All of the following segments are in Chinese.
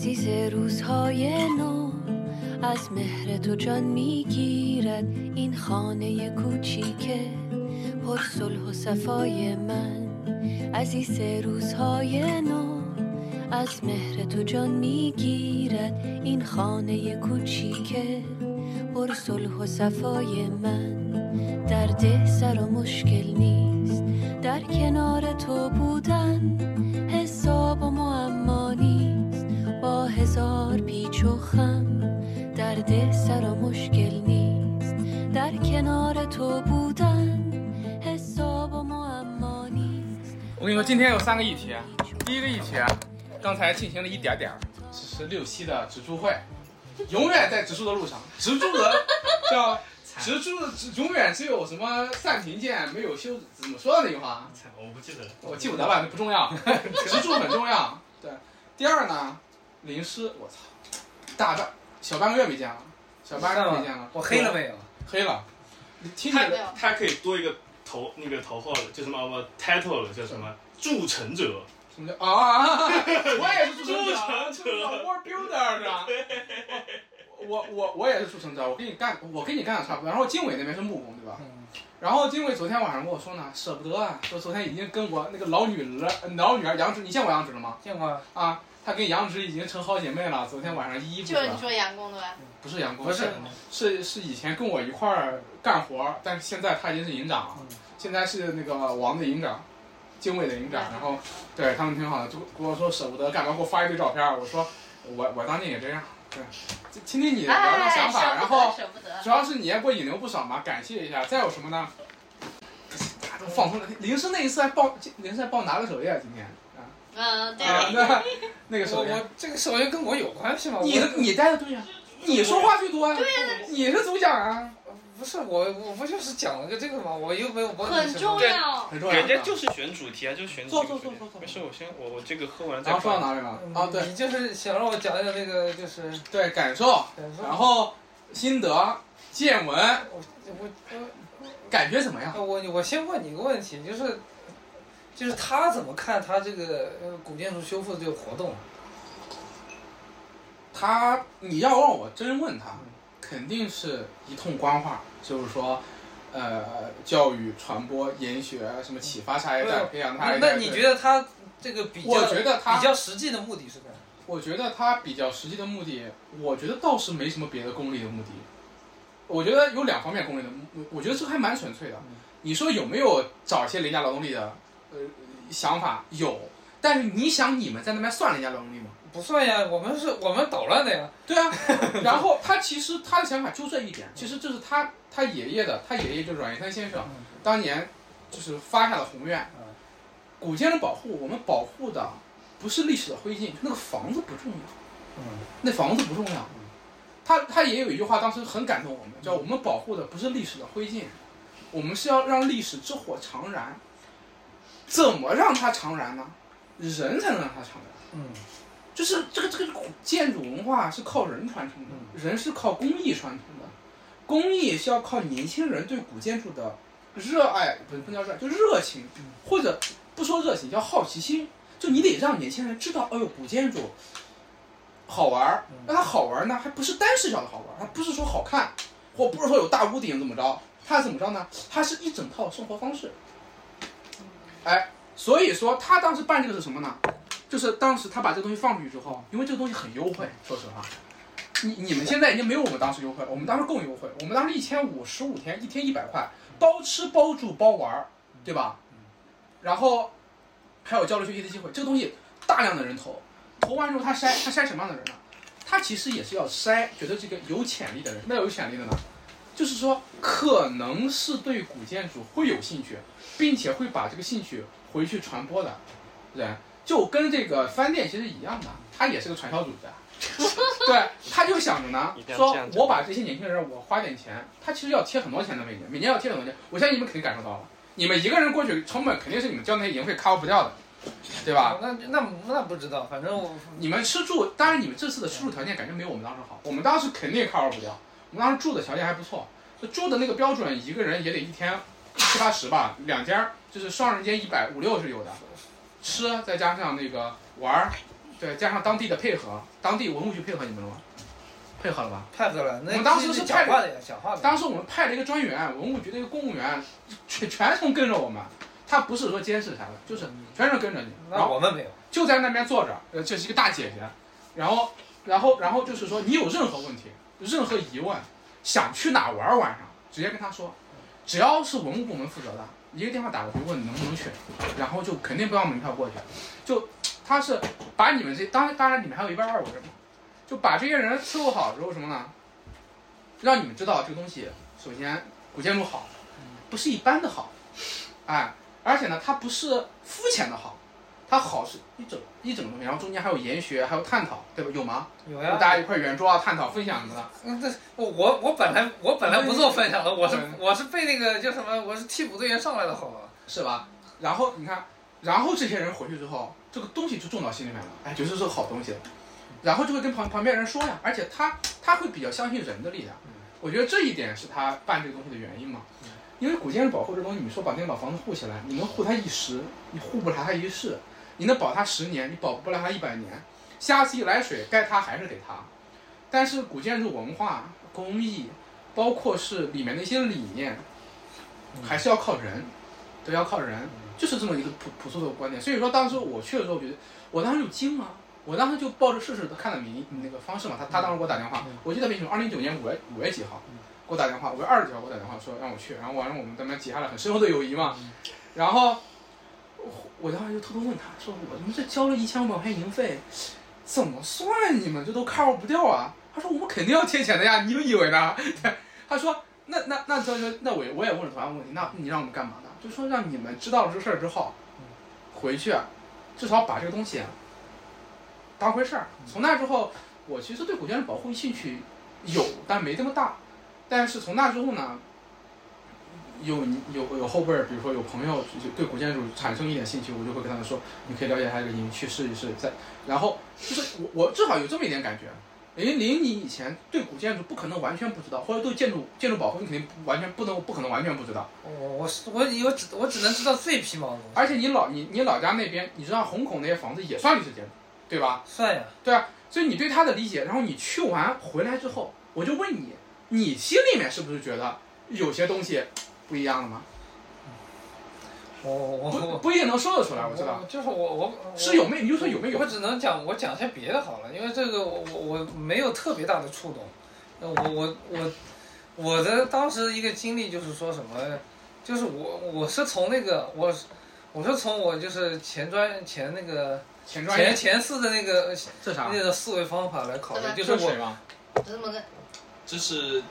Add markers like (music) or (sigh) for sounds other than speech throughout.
عزیز روزهای نو از مهر تو جان می‌گیرد این خانه کوچیکه پر صلح و صفای من. عزیز روزهای نو از مهر تو جان می‌گیرد این خانه کوچیکه پر صلح و صفای من. درد سر و مشکل نیست در کنار تو بودن درد سر و مشکل نیست در کنار تو بودن حساب و معما نیست我跟你说，今天有三个议题。第一个议题，刚才进行了一点点儿，只是六期的植株会，永远在植树的路上。植株的叫植株的，永远只有什么善贫贱，没有修，怎么说的那句话？我不记得了。我记不得了，那不重要。植株很重要。对，(laughs) 第二呢，淋湿，我操，大半 小半个月没见了，小半个月没见了。我黑了没有？黑了。你听他他可以多一个头那个头号的，叫什么我 title 了，叫什么筑成者。什么叫啊？(laughs) 我也是筑筑成成者者，War Builder？我我我也是筑成者，我跟你干，我跟你干的差不多。然后经纬那边是木工，对吧？然后经纬昨天晚上跟我说呢，舍不得啊，说昨天已经跟我那个老女儿、老女儿杨植，你见过杨植了吗？见过啊？啊，她跟杨植已经成好姐妹了。昨天晚上依依不舍就是你，说杨工的吧？不是杨工，不是，是是以前跟我一块儿干活儿，但是现在他已经是营长了，现在是那个王的营长，经纬的营长。然后对他们挺好的，就跟我说舍不得，干嘛给我发一堆照片儿。我说我我当年也这样，对，就听听你聊聊哎，想法，然后。(laughs) 主要是你也给我引流不少嘛，感谢一下。再有什么呢？大家都放松了，林师那一次还报，林师还报拿个首页，今天啊嗯，对。啊，那那个我首页，我这个首先跟我有关系吗？你的你带的队啊，你说话最多啊，对啊，你是主讲啊。不是我我不就是讲了个这个吗？我又没有帮你很重要。很重要。人家就是选主题啊，就是选主题坐坐坐坐没事，我先我我这个喝完再然后说到放。哪里了？啊，对你就是想让我讲讲那个就是对，感受，然后心得、见闻，我我我感觉怎么样？我我我先问你一个问题，就是就是他怎么看他这个呃古建筑修复的这个活动？他，你要让我真问他，肯定是一通官话，就是说，呃，教育、传播、研学，什么启发下一代，培养他一代。那你觉得他这个比较我觉得他比较实际的目的是什么？我觉得他比较实际的目的，我觉得倒是没什么别的功利的目的。我觉得有两方面功利的目，我觉得这还蛮纯粹的。你说有没有找一些廉价劳动力的呃想法？有，但是你想你们在那边算人家劳动力吗？不算呀，我们是我们捣乱的呀。对啊，(laughs) 然后他其实他的想法就这一点，其实这是他他爷爷的，他爷爷就是阮元三先生当年就是发下的宏愿。古建的保护，我们保护的不是历史的灰烬，那个房子不重要，嗯那房子不重要。他他也有一句话，当时很感动我们，叫我们保护的不是历史的灰烬，我们是要让历史之火长燃。怎么让它长燃呢？人才能让它长燃。嗯就是这个这个古建筑文化是靠人传承的，人是靠工艺传承的，工艺是要靠年轻人对古建筑的热爱，不是不叫热爱，就热情，或者不说热情，叫好奇心。就你得让年轻人知道，哎呦，古建筑好玩儿。那它好玩儿呢，还不是单视角的好玩儿，它不是说好看，或不是说有大屋顶怎么着，它怎么着呢？它是一整套生活方式。哎，所以说他当时办这个是什么呢？就是当时他把这个东西放出去之后，因为这个东西很优惠，说实话，你你们现在已经没有我们当时优惠了，我们当时更优惠，我们当时一千五十五天，一天一百块，包吃包住包玩儿，对吧？然后还有交流学习的机会，这个东西大量的人投，投完之后他筛，他筛什么样的人呢？他其实也是要筛，觉得这个有潜力的人，什么叫有潜力的呢？就是说可能是对古建筑会有兴趣，并且会把这个兴趣回去传播的人。就跟这个饭店其实一样的，他也是个传销组织，(laughs) 对，他就想着呢说我把这些年轻人，我花点钱，他其实要贴很多钱的每年，每年要贴很多钱。我相信你们肯定感受到了，你们一个人过去成本肯定是你们交那些营费 cover 不掉的，对吧？那那那不知道，反正我你们吃住，当然你们这次的吃住条件感觉没有我们当时好，我们当时肯定 cover 不掉，我们当时住的条件还不错，就住的那个标准，一个人也得一天七八十吧，两间儿就是双人间一百五六是有的，吃再加上那个玩儿，对，加上当地的配合，当地文物局配合你们了吗？配合了吧？配合了，那我们当时是派的呀，讲话的。当时我们派了一个专员，文物局的一个公务员，全全程跟着我们。他不是说监视啥的，就是全程跟着你。然后那我们没有，就在那边坐着，呃，这是一个大姐姐。然后，然后，然后就是说，你有任何问题、任何疑问，想去哪玩晚上，直接跟他说，只要是文物部门负责的，一个电话打过去问能不能去，然后就肯定不要门票过去。就他是把你们这当当然你们还有一半外国人嘛，就把这些人伺候好之后什么呢？让你们知道这个东西，首先古建筑好，不是一般的好，哎，而且呢，它不是肤浅的好，它好是一整一整个东西，然后中间还有研学，还有探讨，对吧？有吗？有呀。大家一块圆桌啊，探讨、分享什么的。嗯，这我我我本来我本来不做分享的，我是嗯我是被那个叫什么，我是替补队员上来的，好吧？是吧？然后你看，然后这些人回去之后，这个东西就种到心里面了，哎，觉得是个好东西，然后就会跟旁旁边人说呀，而且他他会比较相信人的力量，我觉得这一点是他办这个东西的原因嘛。因为古建筑保护这东西，你说把那把房子护起来，你能护它一时，你护不了它一世；你能保它十年，你保不了它一百年。下次一来水，该它还是得它。但是古建筑文化、工艺，包括是里面的一些理念，还是要靠人，都要靠人，就是这么一个朴朴素的观点。所以说，当时我去的时候，我觉得我当时就惊了，我当时就抱着试试看的名那个方式嘛。他他当时给我打电话，我记得为什么？二零一九年五月五月几号给我打电话，五月二十几号给我打电话说让我去，然后完了我们咱们结下了很深厚的友谊嘛。然后我我当时就偷偷问他说：“我们这交了一千五百块钱营费，怎么算你们这都 cover 不掉啊？”他说：“我们肯定要贴钱的呀，你们以为呢？”对，(laughs) 他说：“那那那这就那我也我也问了同样问题，那你让我们干嘛呢？就说让你们知道了这事儿之后，回去啊至少把这个东西啊当回事儿。从那之后，我其实对古建筑保护兴趣有，但没这么大。但是从那之后呢，有有有后辈儿，比如说有朋友就对古建筑产生一点兴趣，我就会跟他们说，你可以了解一下这个营，去试一试。再然后就是我我至少有这么一点感觉。零零你以前对古建筑不可能完全不知道，或者对建筑建筑保护你肯定完全不能不可能完全不知道。我我是我我只我只能知道最皮毛的而且你老你你老家那边，你知道虹口那些房子也算历史建筑，对吧？算呀。对啊，所以你对它的理解，然后你去完回来之后，我就问你，你心里面是不是觉得有些东西不一样的吗？我我不我不一定能说得出来，我知道就是我我我是有没，你就说有没有我？只能讲我讲一下别的好了，因为这个我我我没有特别大的触动。那我我我我的当时一个经历就是说什么，就是我我是从那个我我是从我就是前专前那个前专前前四的那个这啥？那个思维方法来考虑，就我这是谁吗？这么个这是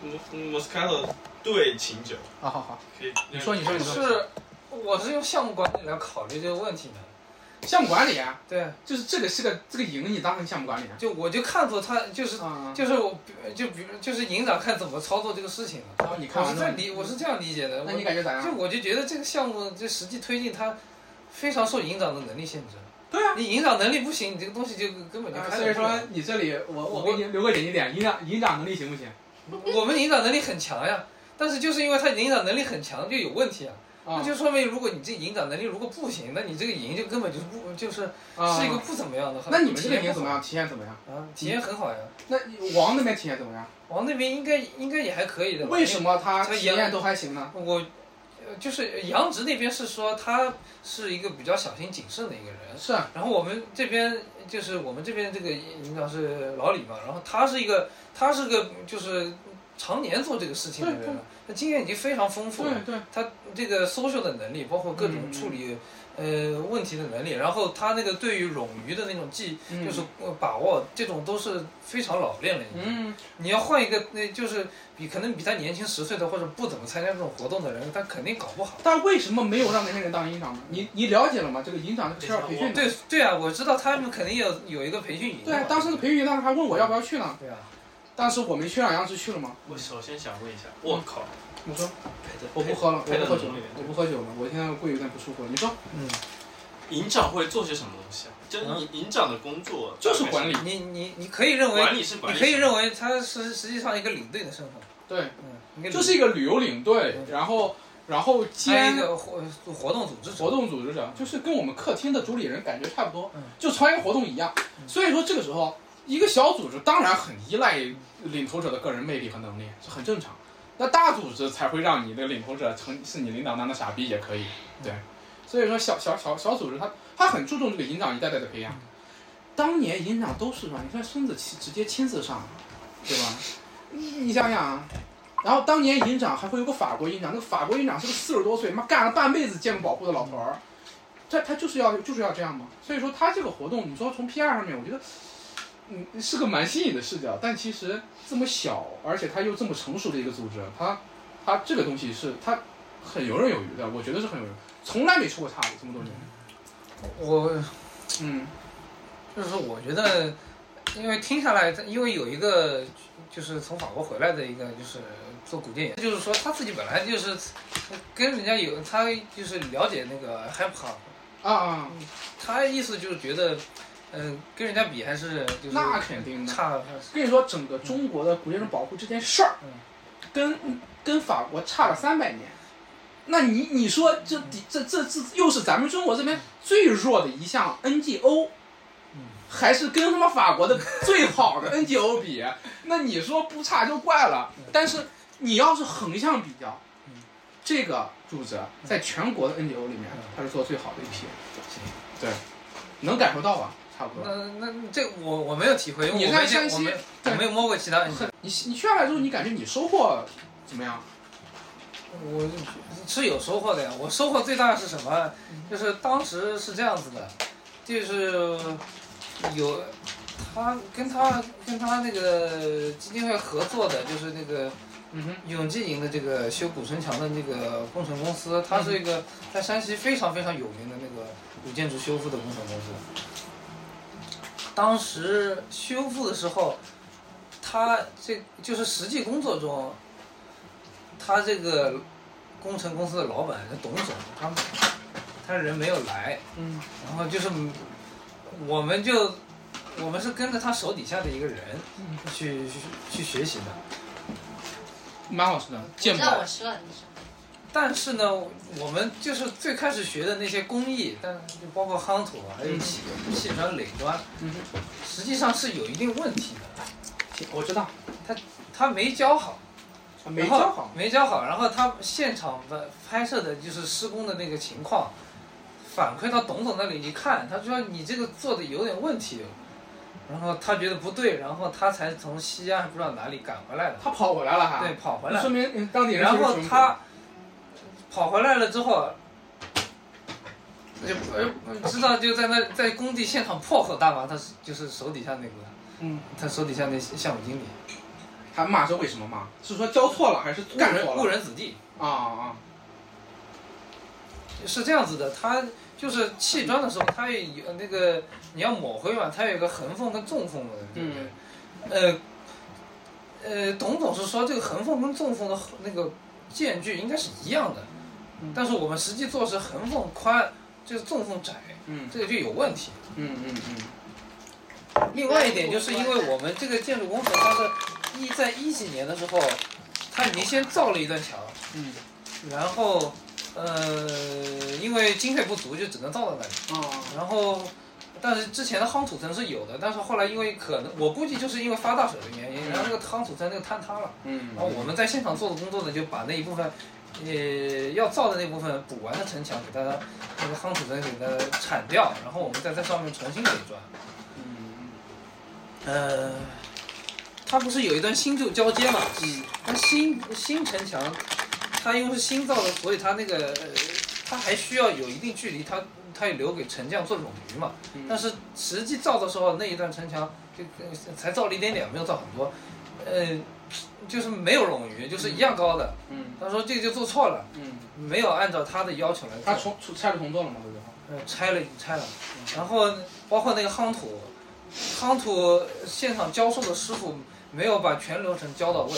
莫莫斯卡托对琴酒，好，好好，可以。你说你说你说，是我是用项目管理来考虑这个问题的。项目管理啊，对，就是这个是个这个营，你当成项目管理啊？就我就看作他就是啊，就是我就比如就是营长看怎么操作这个事情了。然后你看我是这理我是这样理解的。那你感觉咋样？就我就觉得这个项目这实际推进它非常受营长的能力限制。对啊。你营长能力不行，你这个东西就根本就所以说你这里我我我给你留个紧急点，营长营长能力行不行？我们营长能力很强呀，但是就是因为他营长能力很强就有问题啊。啊那就说明如果你这营长能力如果不行，那你这个营就根本就是不就是啊是一个不怎么样的。那你们这个营怎么样？体验怎么样？啊？体验很好呀。那王那边体验怎么样？王那边应该应该也还可以的吧。为什么他他体验都还行呢？我，呃，就是杨直那边是说他是一个比较小心谨慎的一个人，是啊，然后我们这边就是我们这边这个营长是老李嘛，然后他是一个他是个就是常年做这个事情的人了，他经验已经非常丰富了，对对，他这个 social 的能力，包括各种嗯处理、呃问题的能力，然后他那个对于冗余的那种技，嗯就是呃把握，这种都是非常老练了。嗯，你要换一个，那就是比可能比他年轻十岁的或者不怎么参加这种活动的人，他肯定搞不好。但为什么没有让那些人当营长呢？你你了解了吗？这个营长是需要培训的。对对啊，我知道他们肯定有有一个培训营。对啊，当时的培训营当时还问我要不要去呢。对啊，当时我没去，让杨直去了吗？我首先想问一下，我靠，你说。我不喝了，我不喝酒我不喝酒了，我现在胃有点不舒服了。你说。嗯，营长会做些什么东西啊？就是营营长的工作就是管理，你你你可以认为，管理是管理，你可以认为他是实际上一个领队的身份。对，嗯，就是一个旅游领队，然后然后兼一个活活动组织者。活动组织者，就是跟我们客厅的主理人感觉差不多嗯，就参与活动一样。所以说这个时候，一个小组织当然很依赖领头者的个人魅力和能力，是很正常。那大组织才会让你的领头者成是你领导当的傻逼也可以，对。所以说小小小小组织他他很注重这个营长一代代的培养。当年营长都是吧？你看孙子亲直接亲自上，对吧？你你想想啊，然后当年营长还会有个法国营长，那个法国营长是个四十多岁，妈干了半辈子建筑保护的老头儿，他他就是要就是要这样嘛。所以说他这个活动，你说从 PR 上面，我觉得，嗯，是个蛮新颖的视角。但其实这么小，而且他又这么成熟的一个组织，他他这个东西是他很游刃有余的，我觉得是很有用，从来没出过岔子这么多年。我嗯就是说，我觉得，因为听下来，因为有一个就是从法国回来的一个就是做古电影，就是说他自己本来就是跟人家有他就是了解那个 hip hop，啊啊，他意思就是觉得，嗯、跟人家比还是就是那肯定的。差，跟你说，整个中国的古建筑保护这件事儿嗯，跟跟法国差了三百年。那你你说这这这这又是咱们中国这边最弱的一项 NGO，还是跟他妈法国的最好的 NGO 比？那你说不差就怪了。但是你要是横向比较，这个柱子在全国的 NGO 里面，它是做最好的一批。对，能感受到吧？差不多。那那这我我没有体会，因为你我没在山西我没有摸过其他你你去下来之后，你感觉你收获怎么样？我是有收获的呀。我收获最大的是什么？就是当时是这样子的，就是有他跟他跟他那个基金会合作的，就是那个嗯哼，永济营的这个修古城墙的那个工程公司，它是一个在山西非常非常有名的那个古建筑修复的工程公司。当时修复的时候，他这就是实际工作中，他这个工程公司的老板董总，他他人没有来，嗯然后就是我们就我们是跟着他手底下的一个人去去去学习的。蛮好吃的，鉴宝知道我。说了你说。但是呢，我们就是最开始学的那些工艺，但就包括夯土啊，还有砌砌砖、垒砖，嗯实际上是有一定问题的。我知道，他他没教好，没教好。没教好，然后他现场的拍摄的就是施工的那个情况，反馈到董总那里一看，他说你这个做的有点问题，然后他觉得不对，然后他才从西安还不知道哪里赶回来的，他跑回来了哈。对，，跑回来说，明嗯当地人然后他跑回来了之后，就呃知道就在那在工地现场破口大骂，他是就是手底下那个嗯，他手底下那项目经理，他骂是为什么骂？是说教错了还是误人误干错了？人子弟。啊啊是这样子的，他就是砌砖的时候，他也有那个你要抹灰嘛，他有一个横缝跟纵缝的，对不对？呃呃，董总是说这个横缝跟纵缝的那个间距应该是一样的，嗯。但是我们实际做是横缝宽，就是纵缝窄，嗯。这个就有问题。嗯嗯嗯。另外一点就是因为我们这个建筑工程，它是一在一几年的时候，它已经先造了一段墙，嗯。然后呃因为经费不足，就只能造到那里。然后，但是之前的夯土层是有的，但是后来因为可能我估计就是因为发大水的原因，然后那个夯土层那个坍塌了，嗯。然后我们在现场做的工作呢，就把那一部分，呃，要造的那部分补完的城墙给它那个夯土层给它铲掉，然后我们再在上面重新垒砖。嗯呃，它不是有一段新旧交接嘛？嗯那新新城墙，它因为是新造的，所以它那个呃，它还需要有一定距离，它它也留给沉降做冗余嘛。嗯但是实际造的时候，那一段城墙就呃才造了一点点，没有造很多，呃，就是没有冗余，就是一样高的。嗯他说这个就做错了，嗯，没有按照他的要求来他做，重重拆了重做了吗？对不对？呃，拆了拆了，然后包括那个夯土，夯土现场教授的师傅没有把全流程教到位，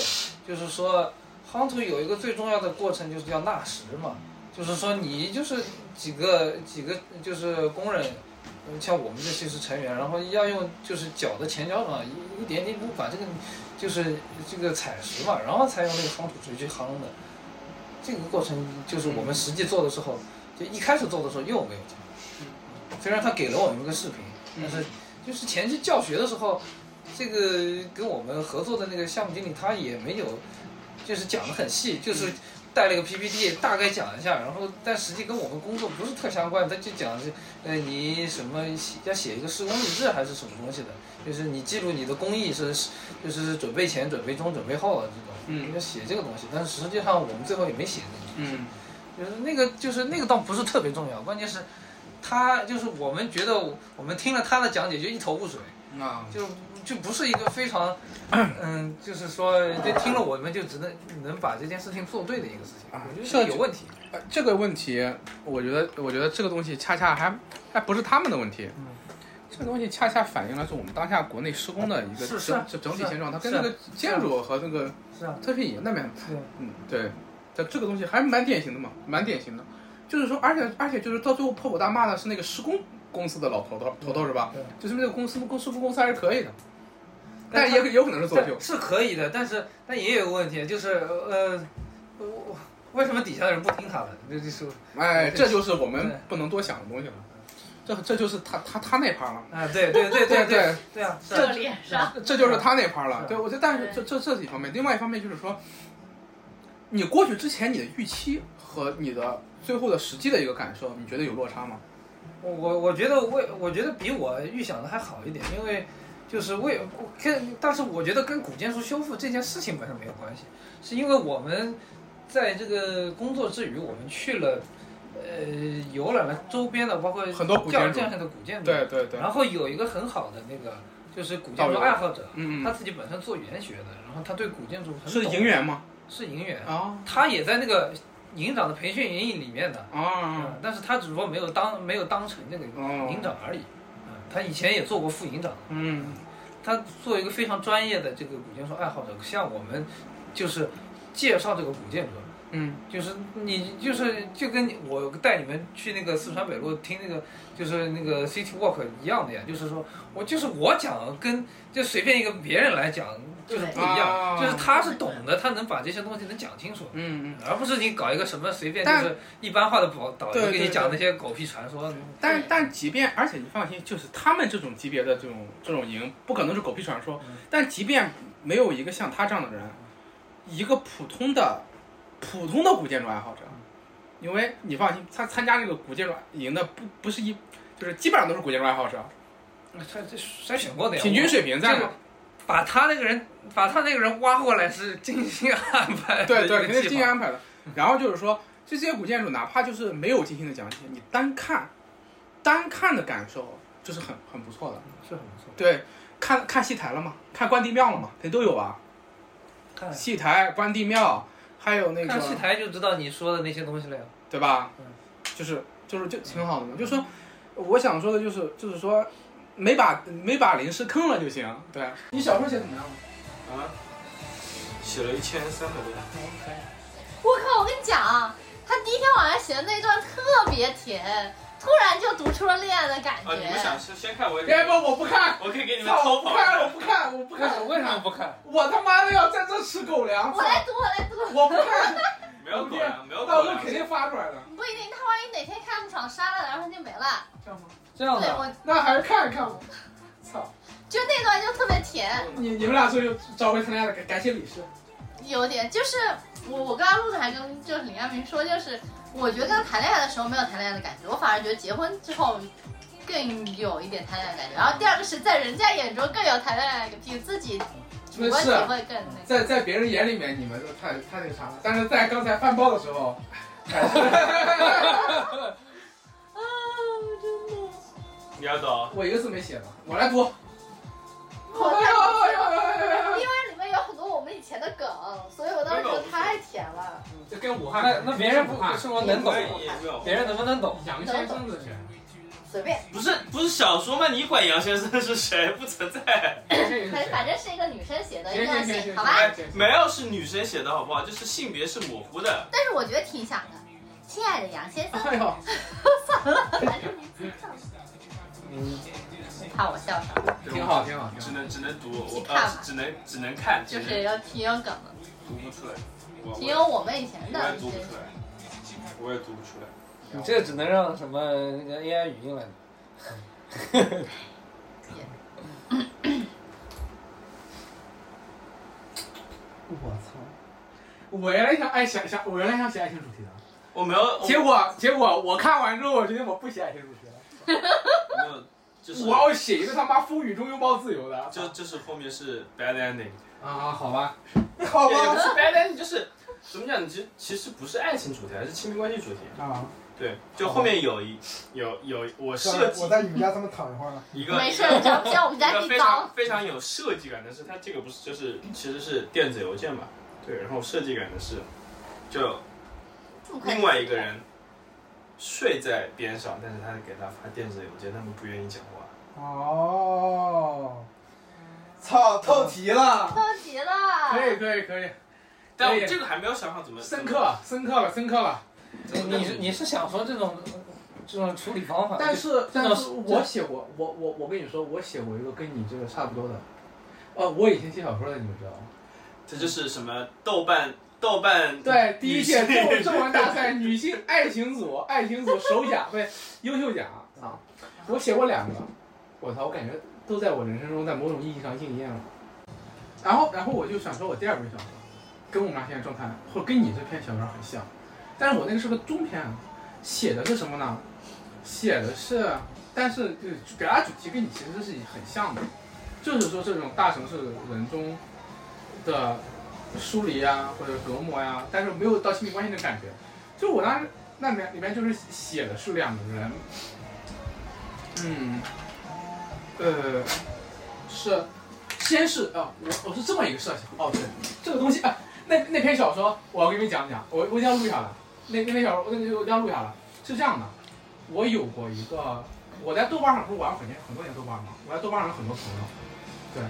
就是说夯土有一个最重要的过程就是叫纳石嘛，就是说你就是几个几个就是工人。呃像我们这些是成员，然后要用就是脚的前脚掌一一点点把这个就是这个采石嘛，然后才用那个夯土锤去夯的。这个过程就是我们实际做的时候，就一开始做的时候又没有讲。虽然他给了我们一个视频，但是就是前期教学的时候，这个跟我们合作的那个项目经理他也没有，就是讲的很细，就是带了个 PPT 大概讲一下，然后但实际跟我们工作不是特相关，他就讲是呃你什么要写一个施工日志还是什么东西的，就是你记录你的工艺是就是准备前、准备中、准备后的这种，嗯。要写这个东西，但是实际上我们最后也没写这个东西。嗯。就是那个，就是那个倒不是特别重要，关键是，他就是我们觉得我们听了他的讲解就一头雾水，啊，就就不是一个非常，(clears throat) 嗯，就是说就听了我们就只能能把这件事情做对的一个事情，啊我觉得是这问题。呃这个问题，我觉得，我觉得这个东西恰恰还还不是他们的问题，嗯。这个东西恰恰反映了是我们当下国内施工的一个是是整体现状，它跟那个建筑和那个是啊，特聘营那边，对，嗯，对，这这个东西还蛮典型的嘛，蛮典型的，就是说，而且而且就是到最后破口大骂的是那个施工公司的老头头头头是吧？对。就是那个公司公施工公司还是可以的，但也也有可能是作秀。是可以的，但是但也有个问题，就是呃，我我为什么底下的人不听他的？这就是哎，这就是我们不能多想的东西了。这这就是他他他那趴了，啊，对对对对对 (laughs) 对啊，是啊这脸上，这就是他那趴了。对，我觉得，但是这这这是一方面，另外一方面就是说，你过去之前你的预期和你的最后的实际的一个感受，你觉得有落差吗？我我我觉得为我觉得比我预想的还好一点，因为就是为跟，但是我觉得跟古建筑修复这件事情本身没有关系，是因为我们在这个工作之余，我们去了呃游览了周边的，包括很多古建筑的古建筑，对对对，然后有一个很好的那个就是古建筑爱好者，嗯嗯，他自己本身做园学的，然后他对古建筑很是懂营园吗？是营园，啊他也在那个营长的培训营里面的，啊嗯，但是他只不过没有当没有当成那个哦营长而已。嗯，他以前也做过副营长，嗯。他做一个非常专业的这个古建筑爱好者，像我们就是介绍这个古建筑，嗯。就是你就是就跟我带你们去那个四川北路听那个就是那个 City Walk 一样的呀，就是说我就是我讲跟就随便一个别人来讲就是不一样，啊就是他是懂的，他能把这些东西能讲清楚。嗯嗯。而不是你搞一个什么随便就是一般化的导导游给你讲那些狗屁传说，但但即便，而且你放心，就是他们这种级别的这种这种营，不可能是狗屁传说。嗯但即便没有一个像他这样的人，一个普通的普通的古建筑爱好者，因为你放心，他参加这个古建筑营的不不是一，就是基本上都是古建筑爱好者，他这筛选过的呀。平均水平在这个嘛。把他那个人把他那个人挖过来是精心安排的对对，肯定。精心安排的。然后就是说，这些古建筑哪怕就是没有精心的讲解，你单看，单看的感受就是很很不错的。是很不错。对，看看戏台了吗？看关帝庙了吗？肯定都有吧。看戏台、关帝庙，还有那个看戏，台就知道你说的那些东西了呀。对吧嗯？就是就是就挺好的嘛。就是说，我想说的就是就是说，没把没把零食坑了就行。对你小说写怎么样了？啊，写了一千三百多。我靠！我跟你讲啊，他第一天晚上写的那段特别甜，突然就读出了恋爱的感啊，你们想觉。先先看我也可以，别不，我不看，我可以给你们操，偷跑我不看，我不看，我不看，为什么为什么不看？我他妈的要在这吃狗粮！我来读，我来读。我不看，没有狗粮，没有狗粮到时候肯。定发出来的。不一定，他万一哪天看不爽删了，然后他就没了。这样吗？对，这样的，我那还是看一看吧。操，就那段就特别甜，你你们俩最后找回谈恋爱的？感感谢李氏。有点就是我我刚刚录的还跟就是李亚明说，就是我觉得跟他谈恋爱的时候没有谈恋爱的感觉，我反而觉得结婚之后更有一点谈恋爱的感觉。然后第二个是在人家眼中更有谈恋爱的，比自己主观体会更那个。在在别人眼里面，你们都太太那个啥了。但是在刚才翻包的时候，(laughs) 还是 (laughs) 啊，真的。你要懂？我一个字没写呢，我来读。因为里面有很多我们以前的梗，所以我当时觉得太甜了。这跟武汉那那别人不武汉是我能懂。别人能不能懂？杨先生的谁。随便，不是不是小说吗？你管杨先生是谁？不存在，反反正是一个女生写的一封信，行行行行，好吧？没有是女生写的好不好？就是性别是模糊的。但是我觉得挺想的。亲爱的杨先生，哎呦，(laughs) 算了，反正你自己唱。嗯，怕我笑场，挺好挺好挺好。只能只能读，我去看呃只能只能看，就是要挺有梗的。读不出来。我形容我们以前的我的也读不出来，我也读不出来。你这只能让什么那个 AI 语音来。我操！我原来想爱想想，我原来想写爱情主题的，我没有，结果结果我看完之后，我决定我不写爱情主题了，(laughs) 就是我要写一个他妈风雨中拥抱自由的。就就是后面是 bad ending，啊，好吧，好吧也不是 bad ending，就是怎么讲？其实其实不是爱情主题，还是亲密关系主题。啊，对，就后面有一有有我设计我在你们家他们躺一会儿了。一个没事，只要我们家一个非常。非常有设计感的是，它这个不是就是其实是电子邮件嘛？对，然后设计感的是，就另外一个人睡在边上，但是他给他发电子邮件，他们不愿意讲话。哦，操，透题了，透题了。可以可以可以，但我这个还没有想好怎么深刻了深刻了深刻了。你是你是想说这种这种处理方法？但是但是我写过，我我我跟你说，我写过一个跟你这个差不多的，呃，我以前写小说的，你们知道吗？这就是什么豆瓣豆瓣对，第一届女性中中文大赛女性爱情组，爱情组首奖不是优秀奖啊！我写过两个，我操，我感觉都在我人生中在某种意义上应验了。然后，然后我就想说，我第二本小说跟我们俩现在状态，或者跟你这篇小说很像，但是我那个是个中篇，写的是什么呢？写的是，但是就是表达主题跟你其实是很像的，就是说这种大城市人中的疏离啊，或者隔膜呀、但是没有到亲密关系的感觉。就我当时那里面里面就是写的是两个人，嗯，呃，是先是啊、我我是这么一个设想哦，对，这个东西啊，那那篇小说我要给你们讲讲，我我一定要录下来，那那篇小说我我一定要录下来，是这样的，我有过一个，我在豆瓣上不是玩很年很多年豆瓣嘛，我在豆瓣上有很多朋友，对。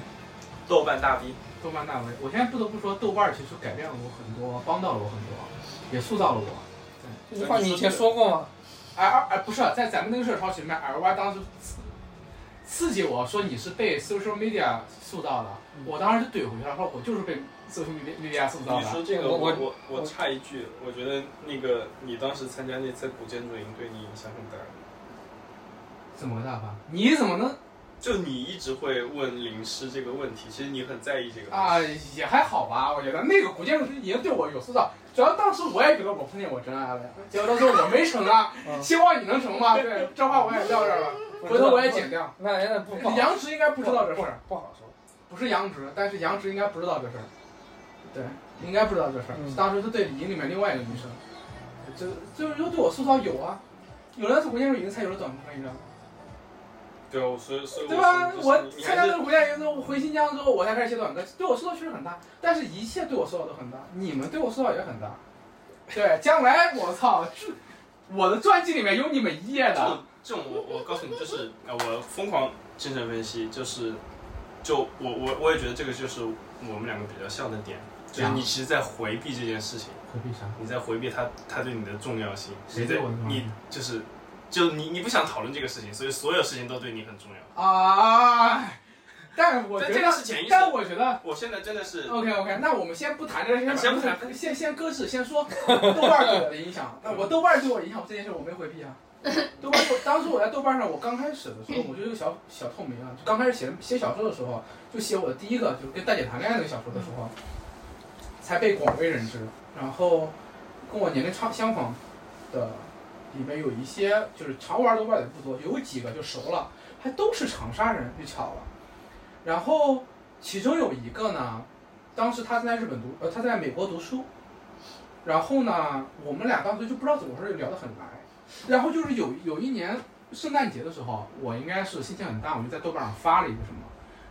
豆瓣大 V，豆瓣大 V，我现在不得不说，豆瓣其实改变了我很多，帮到了我很多，也塑造了我。这句话你以前说过吗？而而而不是在咱们那个社超群里面，L Y 当时刺刺激我说你是被 social media 塑造的，我当时就怼回去了，说我就是被 social media media 塑造的。你说这个，我我我我我插一句，我觉得那个你当时参加那次古建筑营对你影响很大。怎么个大法？你怎么能就你一直会问林师这个问题，其实你很在意这个。啊？也还好吧，我觉得那个古建筑师也对我有塑造，主要当时我也觉得我碰见我真爱了，结果到时候我没成啊，嗯希望你能成吧。对，(laughs) 这话我也撂这儿了，回头我也剪掉。那那不杨直应该不知道这事儿，不好说。不是杨直，但是杨直应该不知道这事儿。对，应该不知道这事儿。嗯当时他对营里面另外一个女生，就就是说对我塑造有啊，有了这古建筑营才有了短部分，你知道吗？对，我所以所以对吧？我参加这个古建筑营之后，回新疆之后，我才开始写短歌，对我塑造确实很大，但是一切对我塑造都很大，你们对我塑造也很大。对，将来我操，这我的传记里面有你们一页的。这种这种我我告诉你，就是呃我疯狂精神分析，就是就我我我也觉得这个就是我们两个比较像的点，就是你其实在回避这件事情，回避啥？你在回避他，他对你的重要性，谁你在你对我的重要性就是就你你不想讨论这个事情，所以所有事情都对你很重要。啊，但我觉得个是但我觉得我现在真的是 OK OK，那我们先不谈这些，先不谈先先搁置，先说豆瓣 (laughs) 对我的影响。那我豆瓣对我影响这件事我没回避啊。豆瓣当时我在豆瓣上，我刚开始的时候，我就有个小小透明啊，就刚开始写写小说的时候，就写我的第一个就是跟大姐谈恋爱那个小说的时候，才被广为人知。然后跟我年龄差相仿的里面有一些就是常玩豆瓣的不多，有几个就熟了，还都是长沙人，就巧了。然后其中有一个呢，当时他在日本读，呃，他在美国读书，然后呢，我们俩当时就不知道怎么回事，就聊得很来。然后就是有有一年圣诞节的时候，我应该是心情很大，我就在豆瓣上发了一个什么，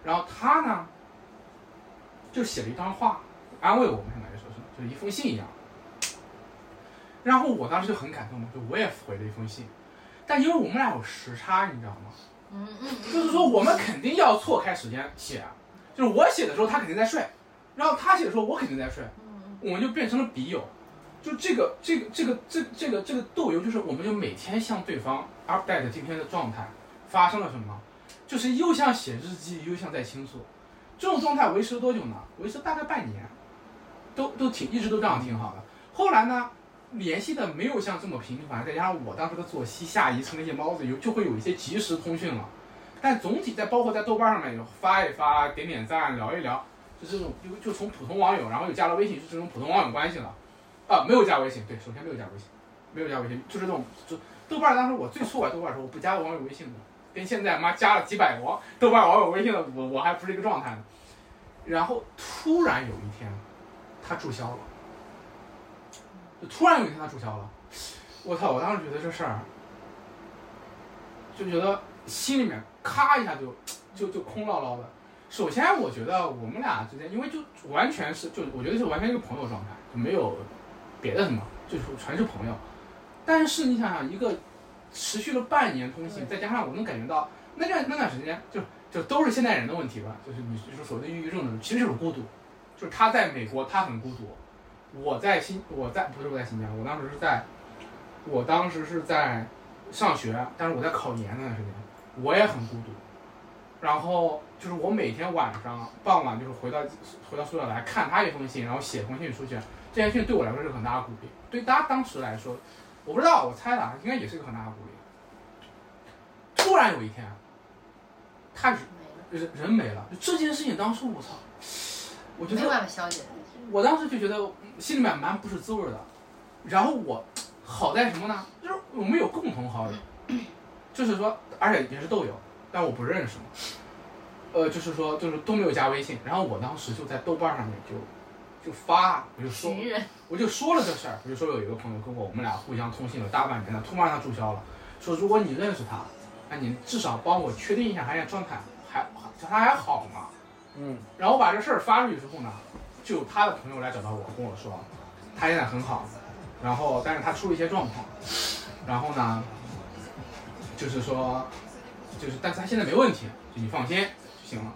然后他呢，就写了一段话，安慰我们，相当于说是，就是一封信一样。然后我当时就很感动嘛，就我也回了一封信，但因为我们俩有时差，你知道吗？嗯嗯，就是说我们肯定要错开时间写，啊就是我写的时候他肯定在睡，然后他写的时候我肯定在睡，我们就变成了笔友。就这个这个这个这这个这个斗游，就是我们就每天向对方 update 今天的状态发生了什么，就是又像写日记，又像在倾诉。这种状态维持了多久呢？维持大概半年。都都挺一直都这样挺好的。后来呢，联系的没有像这么频繁，再加上我当时的作息下移成那些猫子，有就会有一些即时通讯了。但总体在包括在豆瓣上面发一发、点点赞、聊一聊，就这种就就从普通网友，然后又加了微信，就这种普通网友关系了。啊，没有加微信，对，首先没有加微信，没有加微信，就是这种就豆瓣当时我最初玩豆瓣的时候，我不加网友微信的，跟现在妈加了几百个豆瓣网友微信的我我还不是一个状态呢。然后突然有一天，他注销了，突然有一天他注销了，我操！我当时觉得这事儿，就觉得心里面咔一下就就就空落落的。首先，我觉得我们俩之间，因为就完全是就我觉得是完全一个朋友状态，就没有别的什么，就是全是朋友。但是你想想，一个持续了半年通信，再加上我能感觉到那段那段时间，就就都是现代人的问题吧，就是你就是所谓的抑郁症的，其实就是孤独。就是他在美国，他很孤独；我在新，我在不是我在新疆，我当时是在，我当时是在上学，但是我在考研那段时间，我也很孤独。然后就是我每天晚上傍晚就是回到回到宿舍来看他一封信，然后写封信出去，这件事情对我来说是很大的鼓励。对他当时来说，我不知道，我猜的，应该也是个很大的鼓励。突然有一天，他人人人没了，这件事情当时我操，我觉得没有办法消解。我当时就觉得心里面蛮不是滋味的。然后我好在什么呢？就是我们有共同好友，就是说，而且也是豆友。但我不认识嘛，呃，就是说，就是都没有加微信。然后我当时就在豆瓣上面就就发，我就说，我就说了这事儿。我就说有一个朋友跟我，我们俩互相通信了大半年了，突然他注销了，说如果你认识他，那你至少帮我确定一下他现在状态还他还好吗？嗯。然后把这事儿发出去之后呢，就他的朋友来找到我，跟我说他现在很好，然后但是他出了一些状况，然后呢，就是说。就是，但是他现在没问题，就你放心就行了。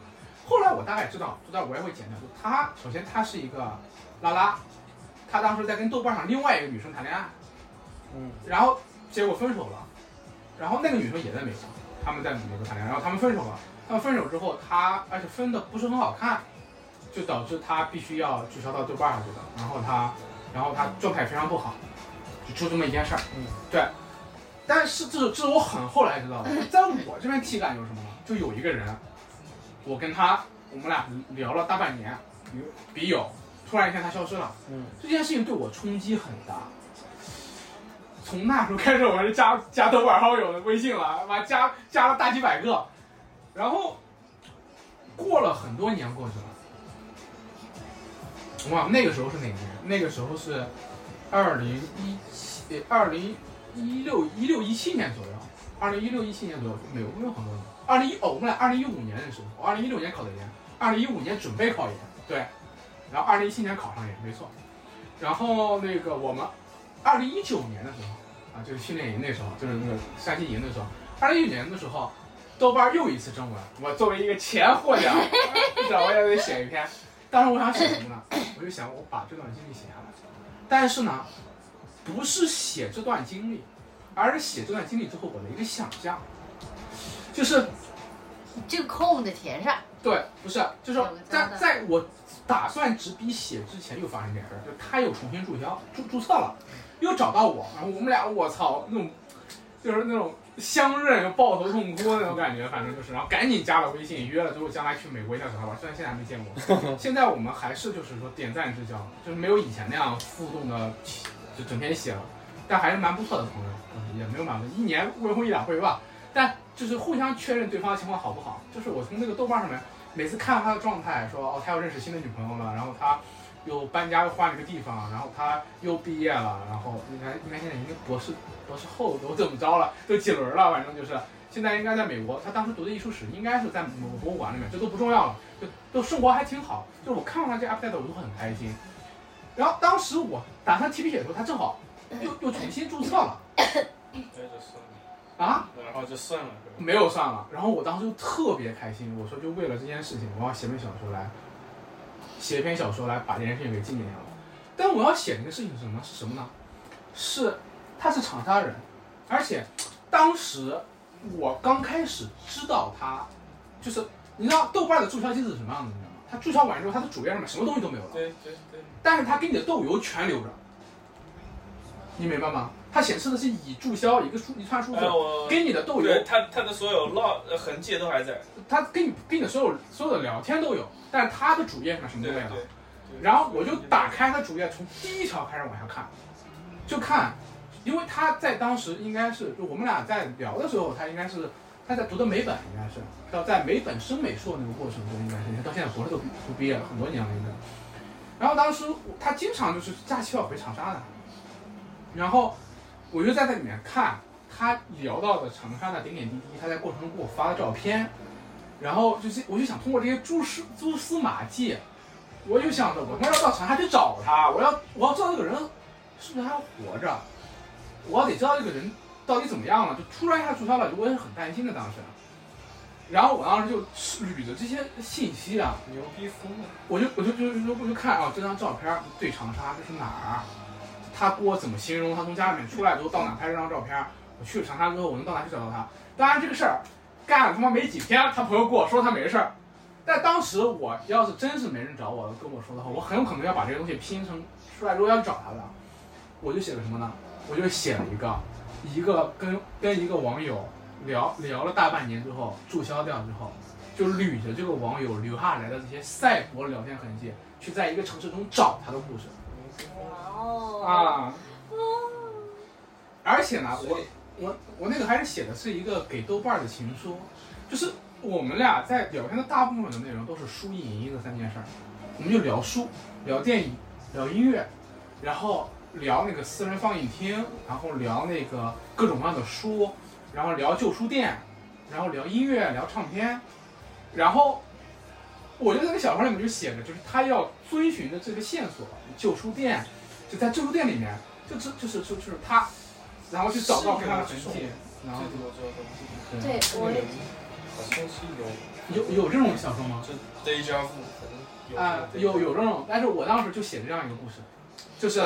后来我大概知道，知道我也会剪掉。就他首先他是一个拉拉，他当时在跟豆瓣上另外一个女生谈恋爱，嗯，然后结果分手了，然后那个女生也在美国，他们在美国谈恋爱，然后他们分手了。他们分手之后，他而且分的不是很好看，就导致他必须要注销到豆瓣上去的。然后他，然后他状态非常不好，就出这么一件事儿。嗯，对。但是这这是我很后来知道的，(laughs) 在我这边体感有什么呢？就有一个人，我跟他，我们俩聊了大半年，笔友，突然一天他消失了。嗯，这件事情对我冲击很大。从那时候开始，我是加加豆瓣好友的微信了，妈加加了大几百个。然后过了很多年过去了，那个时候是哪年？那个时候是二零一七，二零。一六一六一七年左右，二零一六一七年左右没有没有很多人。二零一哦，我们俩二零一五年认识，我二零一六年考的研，二零一五年准备考研，对，然后二零一七年考上研，没错。然后那个我们二零一九年的时候啊，就是训练营那时候，就是那个山西营的时候，二零一九年的时候，豆瓣又一次征文，我作为一个前获奖，(laughs) 你知道我也得写一篇。当时我想写什么呢？(coughs) 我就想我把这段经历写下来，但是呢。不是写这段经历，而是写这段经历之后我的一个想象，就是这个空的填上。对，不是，就是在在我打算执笔写之前又发生这事儿，就他又重新注销注注册了，又找到我，然后我们俩我操那种就是那种相认又抱头痛哭那种感觉，反正就是，然后赶紧加了微信，约了之后将来去美国一下找他玩，虽然现在还没见过，(laughs) 现在我们还是就是说点赞之交，就是没有以前那样互动的。就整天写了，但还是蛮不错的朋友，也没有蛮多，一年未婚一两回吧。但就是互相确认对方的情况好不好。就是我从那个豆瓣上面，每次看到他的状态，说哦他要认识新的女朋友了，然后他又搬家又换了个地方，然后他又毕业了，然后应该应该现在已经博士博士后都怎么着了，都几轮了，反正就是现在应该在美国。他当时读的艺术史应该是在某个博物馆里面，这都不重要了，就都生活还挺好。就是我看到他这 update 我都很开心。然后当时我打算提笔写的时候，他正好 (laughs) 又又重新注册了。啊？然后就算了。没有算了。然后我当时就特别开心，我说就为了这件事情，我要写本小说来，写一篇小说来把这件事情给纪念下。但我要写那个事情是什么？是什么呢？是他是长沙人，而且当时我刚开始知道他，就是你知道豆瓣的注销机制是什么样的？你知道吗？他注销完之后，他的主页上面什么东西都没有了，对对对，但是他给你的豆油全留着，你明白吗？它显示的是已注销一个数一串数字，哎我给你的豆油对他他的所有烙呃痕迹都还在，他跟你跟你的所有所有的聊天都有，但是他的主页上什么都没有。然后我就打开他主页，从第一条开始往下看，就看，因为他在当时应该是就我们俩在聊的时候，他应该是他在读的美本，应该是要在美本升美硕那个过程中，应该是到现在博士都都毕业了很多年了，应该。然后当时他经常就是假期要回长沙的，然后我就在那里面看他聊到的长沙的点点滴滴，他在过程中给我发的照片，然后就是我就想通过这些蛛丝蛛丝马迹，我就想着我他妈要到长沙去找他，我要我要知道这个人是不是还活着，我得知道这个人到底怎么样了，就突然一下注销了，我也是很担心的当时。然后我当时就捋着这些信息啊，牛逼疯了！我就我就就就我就看啊，这张照片对长沙这是哪儿？他给我怎么形容？他从家里面出来之后到哪拍这张照片？我去了长沙之后，我能到哪去找到他？当然这个事儿干了他妈没几天，他朋友跟我说他没事儿。但当时我要是真是没人找我跟我说的话，我很有可能要把这些东西拼成出来之后要去找他的。我就写了什么呢？我就写了一个一个跟跟一个网友聊聊了大半年之后注销掉之后，就捋着这个网友留下来的这些赛博聊天痕迹，去在一个城市中找他的故事哇哦，啊。而且呢，我我我那个还是写的是一个给豆瓣儿的情书，就是我们俩在聊天的大部分的内容都是书、影音这三件事儿，我们就聊书、聊电影、聊音乐，然后聊那个私人放映厅，然后聊那个各种各样的书，然后聊旧书店，然后聊音乐、聊唱片，然后我就在那个小说里面就写着，就是他要遵循的这个线索，旧书店，就在旧书店里面，就就就是就就是他，然后去找到跟他的痕迹，然后对我也好像是有，有有这种小说吗？就 deja vu，可能有啊、有有这种，但是我当时就写了这样一个故事，就是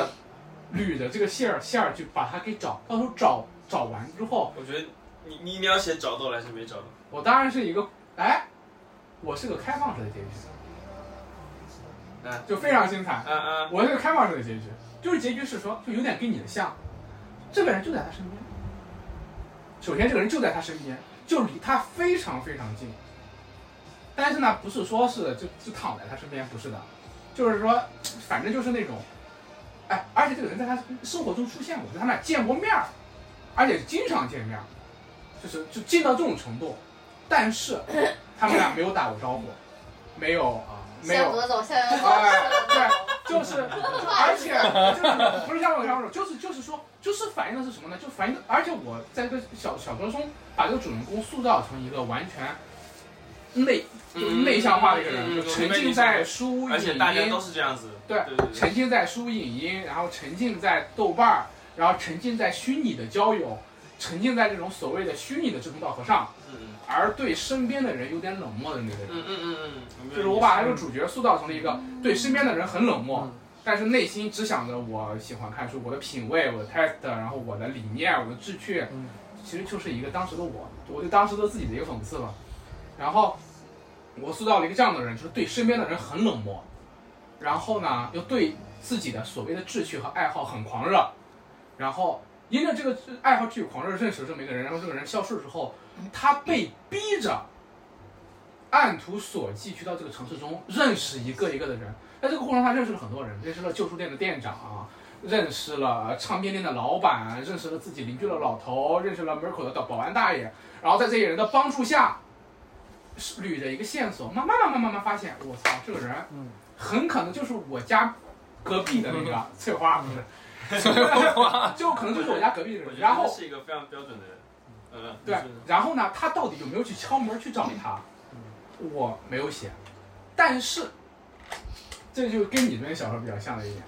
捋着这个线儿线儿去把它给找，到时候找找完之后，我觉得你你你要写找到了还是没找到？我当然是一个哎，我是个开放式的结局，嗯就非常精彩。嗯嗯，我是个开放式的结局，就是结局是说，就有点跟你的像，这个人就在他身边。首先，这个人就在他身边，就离他非常非常近。但是呢，不是说是就就躺在他身边，不是的，就是说，反正就是那种，哎，而且这个人在他生活中出现过，就他们俩见过面儿，而且经常见面儿，就是就近到这种程度。但是 (laughs) 他们俩没有打过招呼，没有啊没有向左走，向右走，哎，(laughs) 对，就是，(laughs) 而且就是不是像我这样说，就是就是说，就是反映的是什么呢？就反映的，而且我在这个小小说中把这个主人公塑造成一个完全内就是内向化的一个人，沉浸在书影而且大家都音，是这样子，对对对对，沉浸在书影音，然后沉浸在豆瓣儿，然后沉浸在虚拟的交友，沉浸在这种所谓的虚拟的志同道合上，嗯而对身边的人有点冷漠的那个人。嗯嗯嗯嗯，就是我把这个主角塑造成了一个对身边的人很冷漠，但是内心只想着我喜欢看书，我的品味，我的 test，然后我的理念，我的志趣，嗯其实就是一个当时的我，我对当时的自己的一个讽刺吧。然后我塑造了一个这样的人，就是对身边的人很冷漠，然后呢又对自己的所谓的志趣和爱好很狂热，然后因着这个爱好、志趣、狂热认识了这么一个人，然后这个人消失之后，他被逼着按图索骥去到这个城市中认识一个一个的人，在这个过程中他认识了很多人，认识了旧书店的店长，认识了唱片店的老板，认识了自己邻居的老头，认识了门口的保安大爷，然后在这些人的帮助下，捋着一个线索，慢慢慢慢慢慢发现，我操，这个人嗯。很可能就是我家隔壁的那个翠花，不是，翠 (laughs) 花 (laughs) 就可能就是我家隔壁的人，然后是一个非常标准的人，嗯，对，然后呢，他到底有没有去敲门去找他？我没有写，但是这就跟你这篇小说比较像的一点，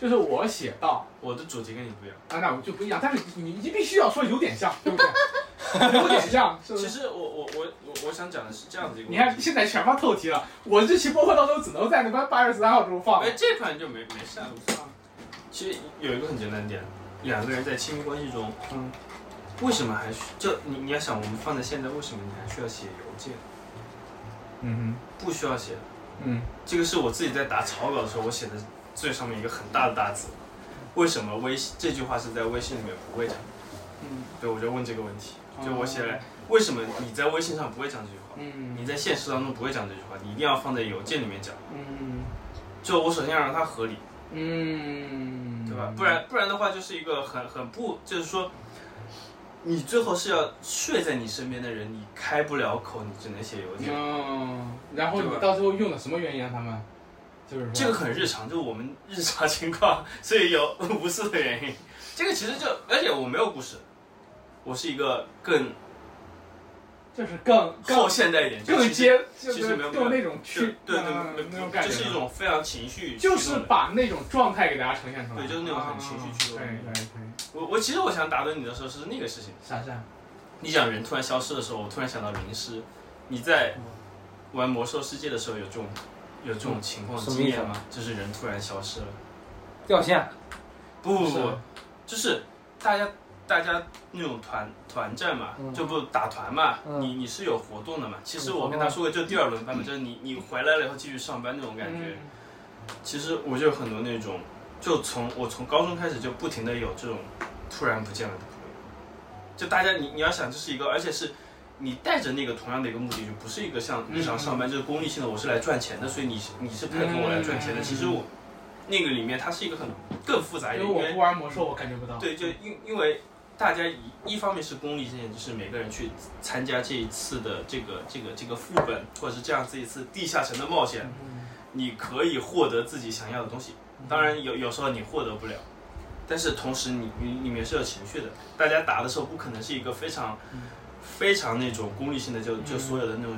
就是我写到我的主题跟你不一样。啊，那我就不一样，但是你你必须要说有点像，对不对？有点像，是？其实我我我我我想讲的是这样子一个，你看现在全发透题了，我这期播客到时候只能在那个八月十三号之后放。哎，这款就没没事啊。其实有一个很简单的点，两个人在亲密关系中，嗯，为什么还需就你你要想，我们放在现在，为什么你还需要写邮件？嗯哼不需要写，嗯这个是我自己在打草稿的时候，我写的最上面一个很大的大字。为什么微信这句话是在微信里面不会讲？嗯对，我就问这个问题，就我写哦来，为什么你在微信上不会讲这句话？嗯你在现实当中不会讲这句话，你一定要放在邮件里面讲。嗯就我首先要让它合理，嗯，对吧？不然不然的话，就是一个很很不，就是说，你最后是要睡在你身边的人，你开不了口，你只能写邮件。嗯，然后你到最后用的什么原因让他们？就是这个很日常，就是我们日常 (laughs) 情况，所以有 (laughs) 无数的原因。这个其实就，而且我没有故事，我是一个更就是更更后现代一点，就更接就是其实没有更那种去对对那种感觉，就是一种非常情绪就是把那种状态给大家呈现出来，对就是那种很情绪驱动我我其实我想打断你的时候是那个事情。啥啥？你讲人突然消失的时候，我突然想到灵师。你在玩魔兽世界的时候有这种有这种情况经验吗？就是人突然消失了。掉线，不不不，就是大家大家那种团团战嘛，嗯就不打团嘛，嗯你你是有活动的嘛。其实我跟他说过，就第二轮班嘛，就是你你回来了以后继续上班那种感觉。嗯其实我就有很多那种，就从我从高中开始就不停的有这种突然不见了的朋友，就大家你你要想这是一个，而且是你带着那个同样的一个目的，就不是一个像日常上班就是功利性的，我是来赚钱的，所以你你是配合我来赚钱的。嗯其实我那个里面它是一个很更复杂一点，因为我不玩魔兽，我感觉不到。对，就因因为大家一一方面是功利性，就是每个人去参加这一次的这个这个这个副本，或者是这样子一次地下城的冒险，嗯你可以获得自己想要的东西。当然有有时候你获得不了，但是同时你你里面是有情绪的。大家打的时候不可能是一个非常非常那种功利性的，就就所有的那种。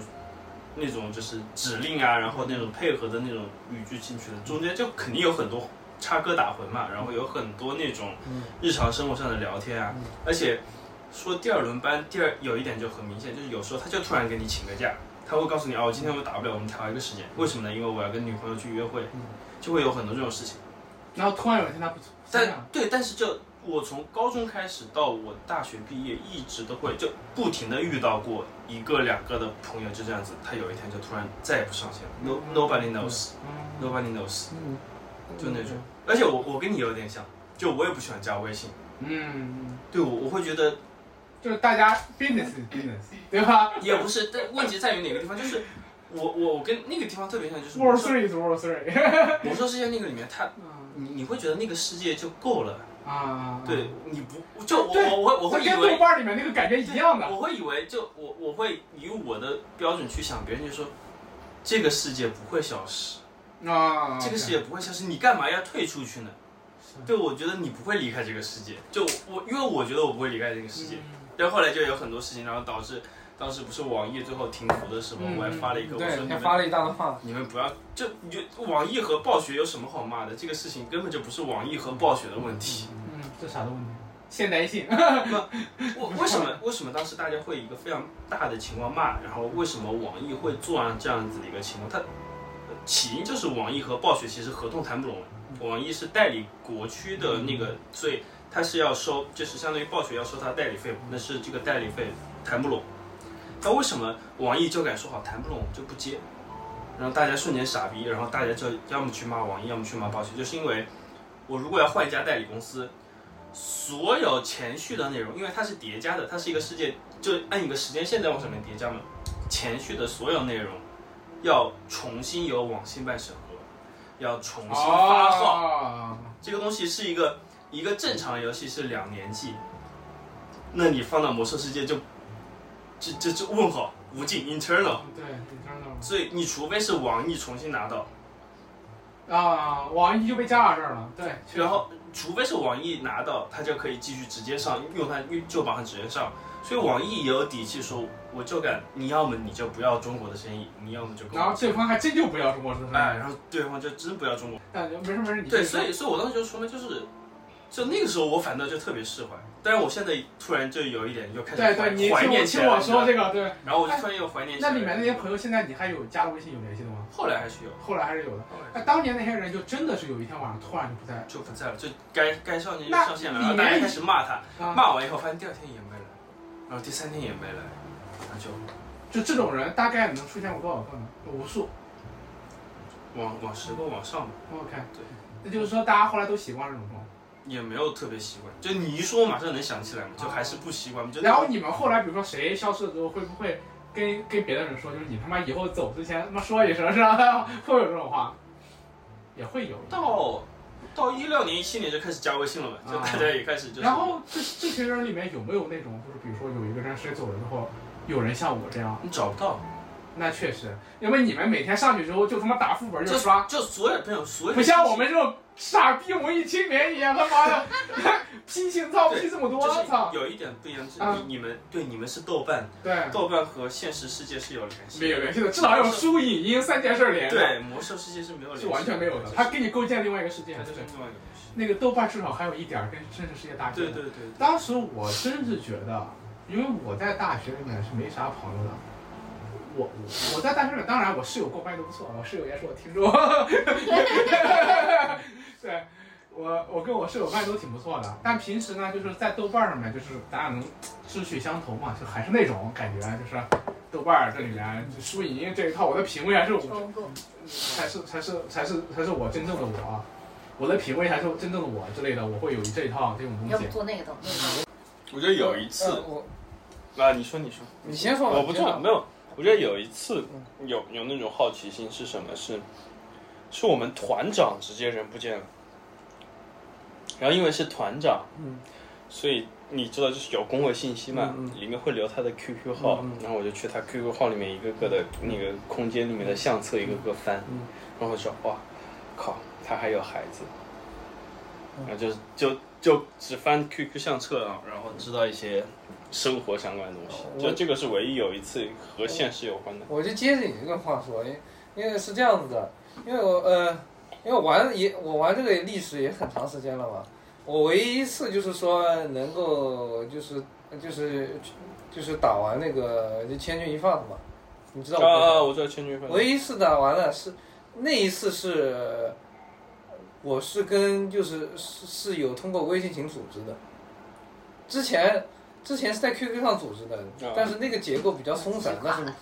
那种就是指令啊，然后那种配合的那种语句进去的，中间就肯定有很多插科打诨嘛，然后有很多那种日常生活上的聊天啊，而且说第二轮班，第二有一点就很明显，就是有时候他就突然给你请个假，他会告诉你哦，我今天我打不了，我们调一个时间，为什么呢？因为我要跟女朋友去约会，就会有很多这种事情。然后突然有一天他不，但对，但是就我从高中开始到我大学毕业，一直都会就不停的遇到过一个两个的朋友，就这样子，他有一天就突然再也不上线了，no nobody knows，nobody knows，嗯，就那种。而且我我跟你有点像，就我也不喜欢加微信，嗯，对我我会觉得就是大家 business business，对吧？也不是，但问题在于哪个地方，就是我我我跟那个地方特别像，就是魔？World 兽 Three is World Three，魔兽世界那个里面，它你你会觉得那个世界就够了，啊，对，你不就我我我会我会以跟为豆瓣里面那个感觉一样的。我会以为就我我会以我的标准去想，别人就说这个世界不会消失，啊，这个世界不会消失，你干嘛要退出去呢？对，我觉得你不会离开这个世界，就我因为我觉得我不会离开这个世界，然后后来就有很多事情，然后导致当时不是网易最后停服的时候，嗯我还发了一个，我说，你们发了一大段话，你们不要就你就网易和暴雪有什么好骂的？这个事情根本就不是网易和暴雪的问题。嗯，这啥的问题？现代性。我 (laughs) 为什么为什么当时大家会一个非常大的情况骂？然后为什么网易会做上这样子的一个情况？它呃起因就是网易和暴雪其实合同谈不拢，网易是代理国区的那个，所以它是要收，就是相当于暴雪要收它代理费，那是这个代理费谈不拢。那为什么网易就敢说好谈不拢就不接？然后大家瞬间傻逼，然后大家就要么去骂网易，要么去骂暴雪，就是因为我如果要换一家代理公司，所有前序的内容，因为它是叠加的，它是一个世界，就按一个时间线在往上面叠加嘛。前序的所有内容要重新由网信办审核，要重新发号。哦这个东西是一个一个正常游戏是两年季，那你放到魔兽世界就，这这这问号无尽 internal，对，internal？所以你除非是网易重新拿到，啊，网易就被加到这儿了。对，然后除非是网易拿到，它就可以继续直接上，用它旧版直接上。所以网易也有底气说，我就敢，你要么你就不要中国的生意，你要么就然后对方还真就不要中国生意。哎，然后对方就真不要中国。但没事没事，你对，所以所以我当时就说嘛，就是，就那个时候我反倒就特别释怀。但是我现在突然就有一点就开始怀对对，你怀听我听念起。我说这个，对。然后我就突然又怀念起。那里面那些朋友，现在你还有加了微信有联系的吗？后来还是有，后来还是有的。那当年那些人就真的是有一天晚上突然就不在了就不在了，就该该上线就上线了，然后大家开始骂他，啊。骂完以后发现第二天也没来，然后第三天也没来，那就就这种人大概能出现过多少个呢？无数。往往十个往上吧，OK，对，那就是说大家后来都习惯这种状态。也没有特别习惯。就你一说，我马上能想起来嘛，就还是不习惯。就然后你们后来比如说谁消失了之后，会不会跟跟别的人说，就是你他妈以后走之前他妈说一声是吧？(laughs) 会有这种话？也会有。到到一六年、一七年就开始加微信了嘛，就啊大家也开始就是。然后这这群人里面有没有那种，就是比如说有一个人谁走了之后，有人像我这样？你找不到，那确实，因为你们每天上去之后就他妈打副本就就刷，就所有朋友所有不像我们这种傻逼文艺青年一样，他妈的批情操批这么多！有一点不一样，就是啊你你们对你们是豆瓣，对，豆瓣和现实世界是有联系的，没有联系的，至少有书影音三件事连的，对，魔兽世界是没有联系完全没有的，他给你构建另外一个世界它，就是对另外一个东西。那个豆瓣至少还有一点儿跟真实世界搭界的。对对对，当时我真是觉得，因为我在大学里面是没啥朋友的。我我我在大学里面，当然我室友跟我关系都不错，我室友也是我听众。(laughs) 对，我我跟我室友关系都挺不错的，但平时呢，就是在豆瓣上面，就是咱俩能志趣相投嘛，就还是那种感觉，就是豆瓣这里面就输赢这一套，我的品味还是我，才是才是才是才是我真正的我，啊我的品味才是真正的我之类的，我会有这一套这种东西要不。做那个。我觉得有一呃次我啊，你说你说，你先说，我不知道，你先说没有。我觉得有一次有有那种好奇心是什么？是是我们团长直接人不见了，然后因为是团长，嗯，所以你知道就是有工会信息嘛，嗯嗯。里面会留他的 QQ 号，然后我就去他 QQ 号里面一个个的那个空间里面的相册一个个翻，嗯。然后说哇，靠，他还有孩子，嗯。然后就就就只翻 QQ 相册啊，然后知道一些生活相关的东西，就这个是唯一有一次和现实有关的。我就接着你这个话说，因因为是这样子的，因为我呃，因为玩也我玩这个历史也很长时间了嘛，我唯一一次就是说能够就是就是就是打完那个就千钧一发的嘛，你知道我啊，我知道千钧一发。唯一一次打完了是那一次是，我是跟就是是是有通过微信群组织的，之前之前是在 QQ 上组织的，啊。但是那个结构比较松散，(laughs) 但是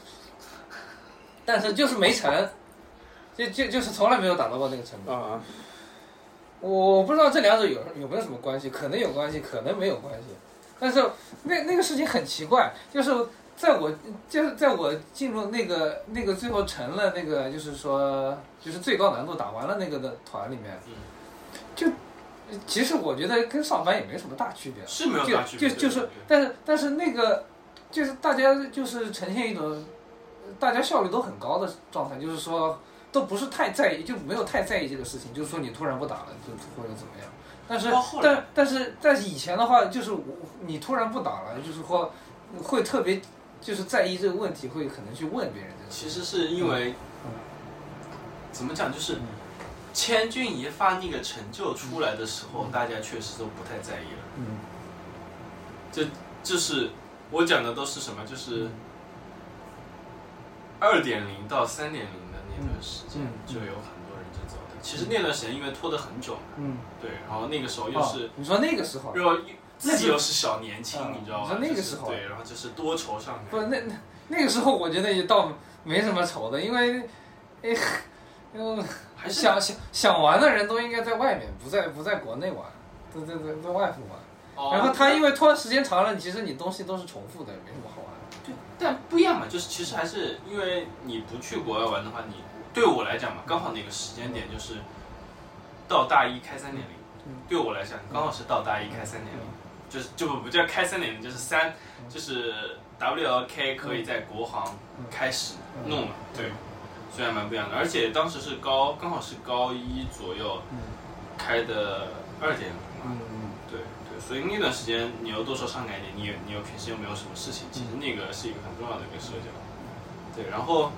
但是就是没成，就就就是从来没有打到过那个程度。啊，我不知道这两者有有没有什么关系，可能有关系，可能没有关系。但是那那个事情很奇怪，就是在我就是在我进入那个那个最后成了那个就是说就是最高难度打完了那个的团里面，就其实我觉得跟上班也没什么大区别。是没有大区别。就就就是，但是但是那个就是大家就是呈现一种大家效率都很高的状态，就是说都不是太在意，就没有太在意这个事情，就是说你突然不打了，就或者怎么样。但是但但是但是以前的话，就是我你突然不打了，就是说会特别就是在意这个问题，会可能去问别人这个其实是因为嗯。怎么讲，就是千钧一发那个成就出来的时候，大家确实都不太在意了。嗯。就是我讲的都是什么？就是二点零到三点零的那段时间嗯，就有很多人就走的。其实那段时间因为拖得很久嘛，嗯，对，然后那个时候又哦是，你说那个时候又自己又是小年轻啊，你知道吗？你说那个就是时候对，然后就是多愁善感。不那那那个时候我觉得也倒没什么愁的，因为，哎，嗯还想想想玩的人都应该在外面，不在不在国内玩，在在在在外头玩。哦然后他因为拖的时间长了，其实你东西都是重复的，没什么好玩的。对，但不一样嘛，就是其实还是因为你不去国外玩的话，你对我来讲嘛，刚好那个时间点就是到大一开三点零嗯，对我来讲刚好是到大一开三点零，就是就不不叫开三点零，就是三，就是 WLK 可以在国行开始弄了，对，所以还蛮不一样的，而且当时是高，刚好是高一左右开的二点零嘛，嗯对对，所以那段时间你又多愁善感一点，你也你又平时又没有什么事情，其实那个是一个很重要的一个社交。对，然后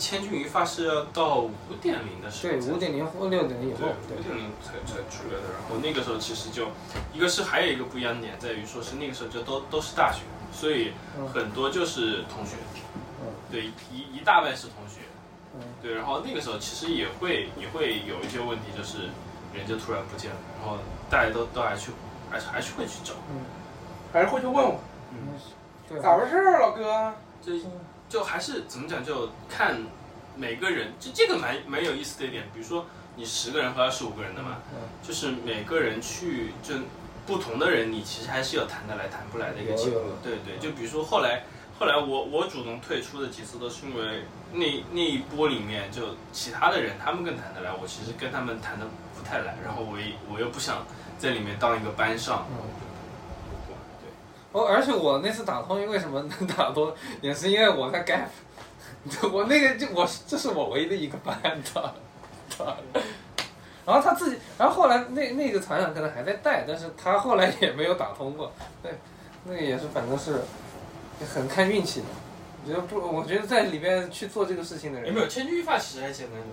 千钧一发是要到五点零的时候对，才五点零或六点零以后对，五点零才才出来的。然后那个时候其实就一个是还有一个不一样的点在于说是那个时候就都都是大学，所以嗯。很多就是同学，嗯。对一一大半是同学，嗯。对，然后那个时候其实也会也会有一些问题，就是人就突然不见了，然后大家都都还去还是还是会去找，还是会去问我。嗯，对，咋回事儿，老哥？就就还是怎么讲，就看每个人，就这个蛮蛮有意思的一点，比如说你十个人和二十五个人的嘛，嗯就是每个人去就不同的人，你其实还是有谈得来谈不来的一个情况有有有。对对，就比如说后来后来我我主动退出的几次都是因为那那一波里面就其他的人他们更谈得来，我其实跟他们谈的不太来，然后我也我又不想在里面当一个班上。嗯对，哦，而且我那次打通，为什么？(laughs) 能打通，也是因为我在 gap，(laughs) 我那个就我这是我唯一的一个班的，然后他自己，然后后来那那个团长可能还在带，但是他后来也没有打通过，(laughs) 对，那个也是反正是很看运气的。我觉得不，我觉得在里面去做这个事情的人，有没有？千钧一发其实还简单的。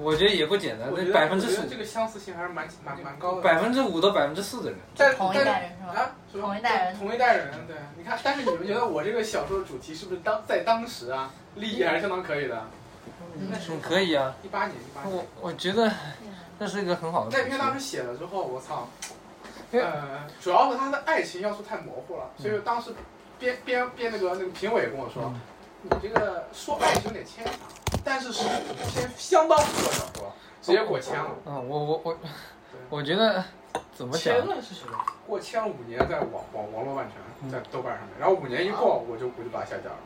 我觉得也不简单，那百分之这个相似性还是蛮蛮蛮高的。百分之五到百分之四的人，但同一代人是吗？啊，同一代人同一代人，对，你看，但是你们觉得我这个小说的主题是不是当在当时啊，立意还是相当可以的？嗯嗯，可以啊。一八年，一八年我，我觉得那是一个很好的。那篇当时写了之后，我操，呃，主要是他的爱情要素太模糊了，所以当时编编编那个那个评委跟我说，你这个说爱情有点牵强，但是是偏相当不错小说，直接过签了，嗯，我我我，我觉得怎么讲？了是什么？过签了五年在网网网络版权在豆瓣上面，然后五年一过，我就我就把它下架了。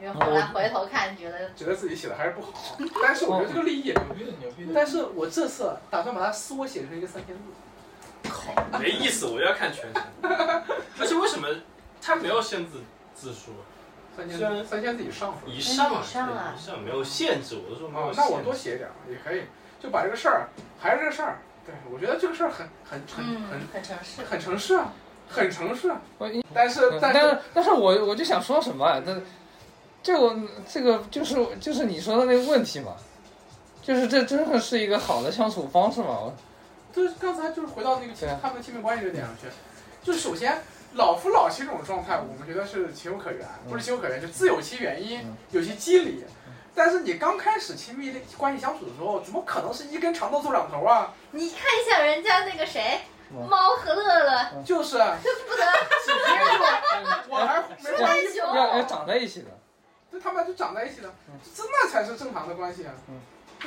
因为后来回头看，觉得觉得自己写的还是不好，但是我觉得这个立意也牛牛逼的牛逼的。但是我这次打算把它缩写成一个三千字。靠，没意思，我要看全程。而且为什么它没有限制字数？三千虽然，三千字以上？以上以上啊以上没有限制，我都说没有哦，那我多写点儿也可以，就把这个事儿，还是这个事儿。对，我觉得这个事儿很很很嗯很很诚实。很城市啊，很诚实啊。我但是但是但是但是我我就想说什么啊？这这个这个就是就是你说的那个问题嘛，就是这真的是一个好的相处方式嘛？我就是刚才就是回到那个他们的亲密关系这点上去，就首先老夫老妻这种状态，我们觉得是情有可原，不是情有可原，就自有其原因嗯，有其机理。但是你刚开始亲密的关系相处的时候，怎么可能是一根长豆做两头啊？你看一下人家那个谁，嗯猫和乐乐，就是 (laughs) 不得几天 (laughs) 就 (laughs) 我还没换衣服，要要要长在一起的，就他们就长在一起了，这那才是正常的关系啊。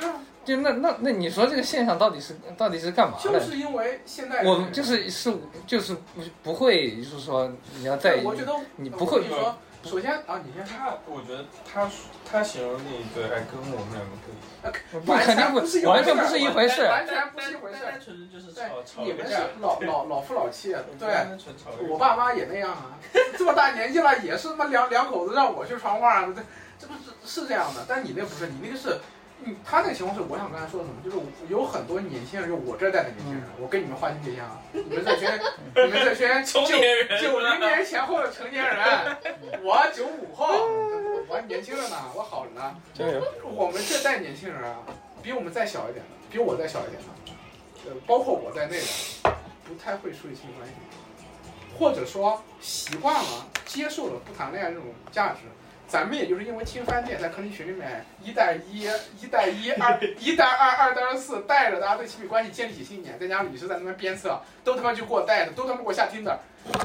嗯对啊，就那那那你说这个现象到底是到底是干嘛的？就是因为现在，我们就是是就是不不会就是说你要在意我觉得你不会说，首先啊，你先说。他，我觉得他他形容那一对还跟我们两个不一样。不肯定不完全不是一回事。完全不是一回事单单纯就是吵吵你们是。老老老夫老妻，对，我爸妈也那样啊，这么大年纪了也是他妈两两口子让我去传话，这这不是是这样的，但你那不是，你那个是，嗯，他那个情况是我想刚才说的什么，就是有很多年轻人，就我这代的年轻人，我跟你们划清界限啊，你们这群 (laughs) 你们这群成九年人九零年前后的成年人，(laughs) 我九五后，我还年轻着呢，我好着呢，(laughs) 加油！我们这代年轻人啊，比我们再小一点的，比我再小一点的，呃，包括我在内的，不太会处理亲密关系，或者说习惯了、接受了不谈恋爱这种价值。咱们也就是因为听翻店，在坑里群里面一带一、一带一、二、一带二、二带四，带着大家对亲密关系建立起信念，再加上李是在那边鞭策，都他妈去给我带的，都他妈给我下听的。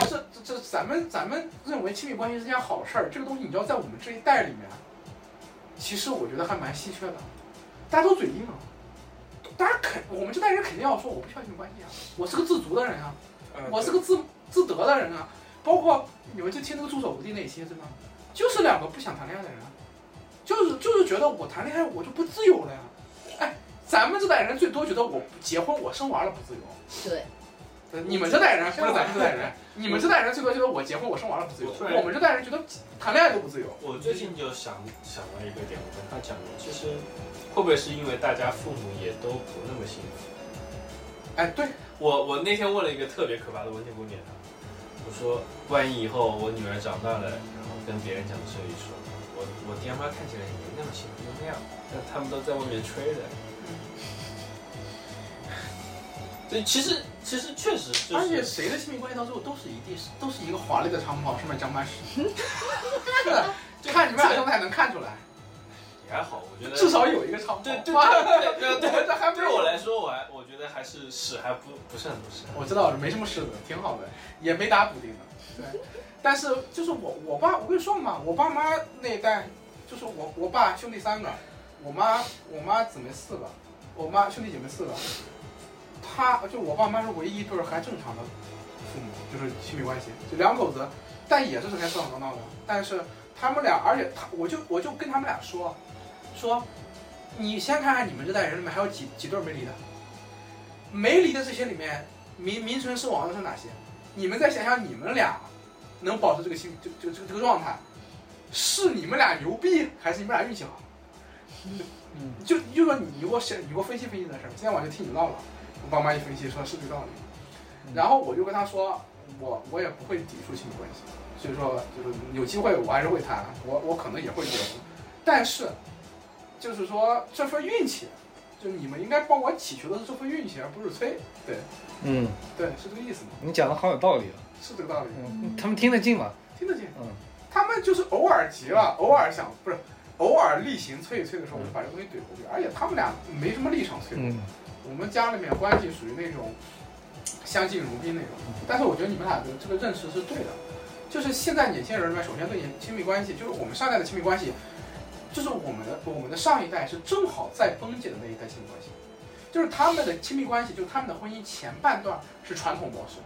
这这这，咱们咱们认为亲密关系是件好事儿，这个东西你知道，在我们这一代里面，其实我觉得还蛮稀缺的，大家都嘴硬啊。大家肯，我们这代人肯定要说我不需要亲密关系啊，我是个自足的人啊，嗯我是个自自得的人啊。包括你们就听那个助手无敌那期对吧？就是两个不想谈恋爱的人啊，就是就是觉得我谈恋爱我就不自由了呀。哎，咱们这代人最多觉得我结婚我生娃了不自由。对，你们这代人不是咱们这代人，你们这代人最多觉得我结婚我生娃了不自由，我们这代人觉得谈恋爱都不自由。我最近就想想到一个点，我跟他讲的，其实会不会是因为大家父母也都不那么幸福？哎，对，我我那天问了一个特别可怕的问题问给他，我说万一以后我女儿长大了，跟别人讲这一说，我我爹妈看起来也没那么喜欢，就那样，但他们都在外面吹的。(laughs) 对，其实其实确实就而且，谁的亲密关系到最后都是一定是都是一个华丽的长袍，上面长满屎。(laughs) 是的，就看你们俩状态能看出来，也还好，我觉得至少有一个长袍。对 (laughs) 对对对对这还对我来说，我还我觉得还是屎还不不是很多屎。我知道没什么事的，挺好的，也没打补丁的。对，但是就是我我爸，我跟你说嘛，我爸妈那一代，就是我我爸兄弟三个，我妈我妈姊妹四个，我妈兄弟姐妹四个，他就我爸妈是唯一一对还正常的父母，就是亲密关系，就两口子，但也是整天吵吵闹闹的。但是他们俩，而且他我就我就跟他们俩说，说你先看看你们这代人里面还有几几对没离的，没离的这些里面名名存实亡的是哪些？你们再想想你们俩能保持这个心就就这个这个状态，是你们俩牛逼还是你们俩运气好？嗯，就就说你你给我想你给我分析分析这事儿，今天晚上就听你唠了。我爸妈一分析说是这个道理，然后我就跟他说，我我也不会抵触亲密关系，所以说就是有机会我还是会谈，我我可能也会结婚，但是就是说这份运气，就你们应该帮我祈求的是这份运气，而不是催。对嗯，对，是这个意思吗？你讲的好有道理啊。是这个道理，嗯，他们听得进吗？听得进。嗯，他们就是偶尔急了，偶尔想不是，偶尔例行催一催的时候，我就把这东西怼回去。而且他们俩没什么立场催我。嗯我们家里面关系属于那种相敬如宾那种，但是我觉得你们俩的这个认识是对的，就是现在年轻人里面，首先对亲亲密关系，就是我们上一代的亲密关系，就是我们的我们的上一代是正好在崩解的那一代亲密关系，就是他们的亲密关系，就是他们的婚姻前半段是传统模式，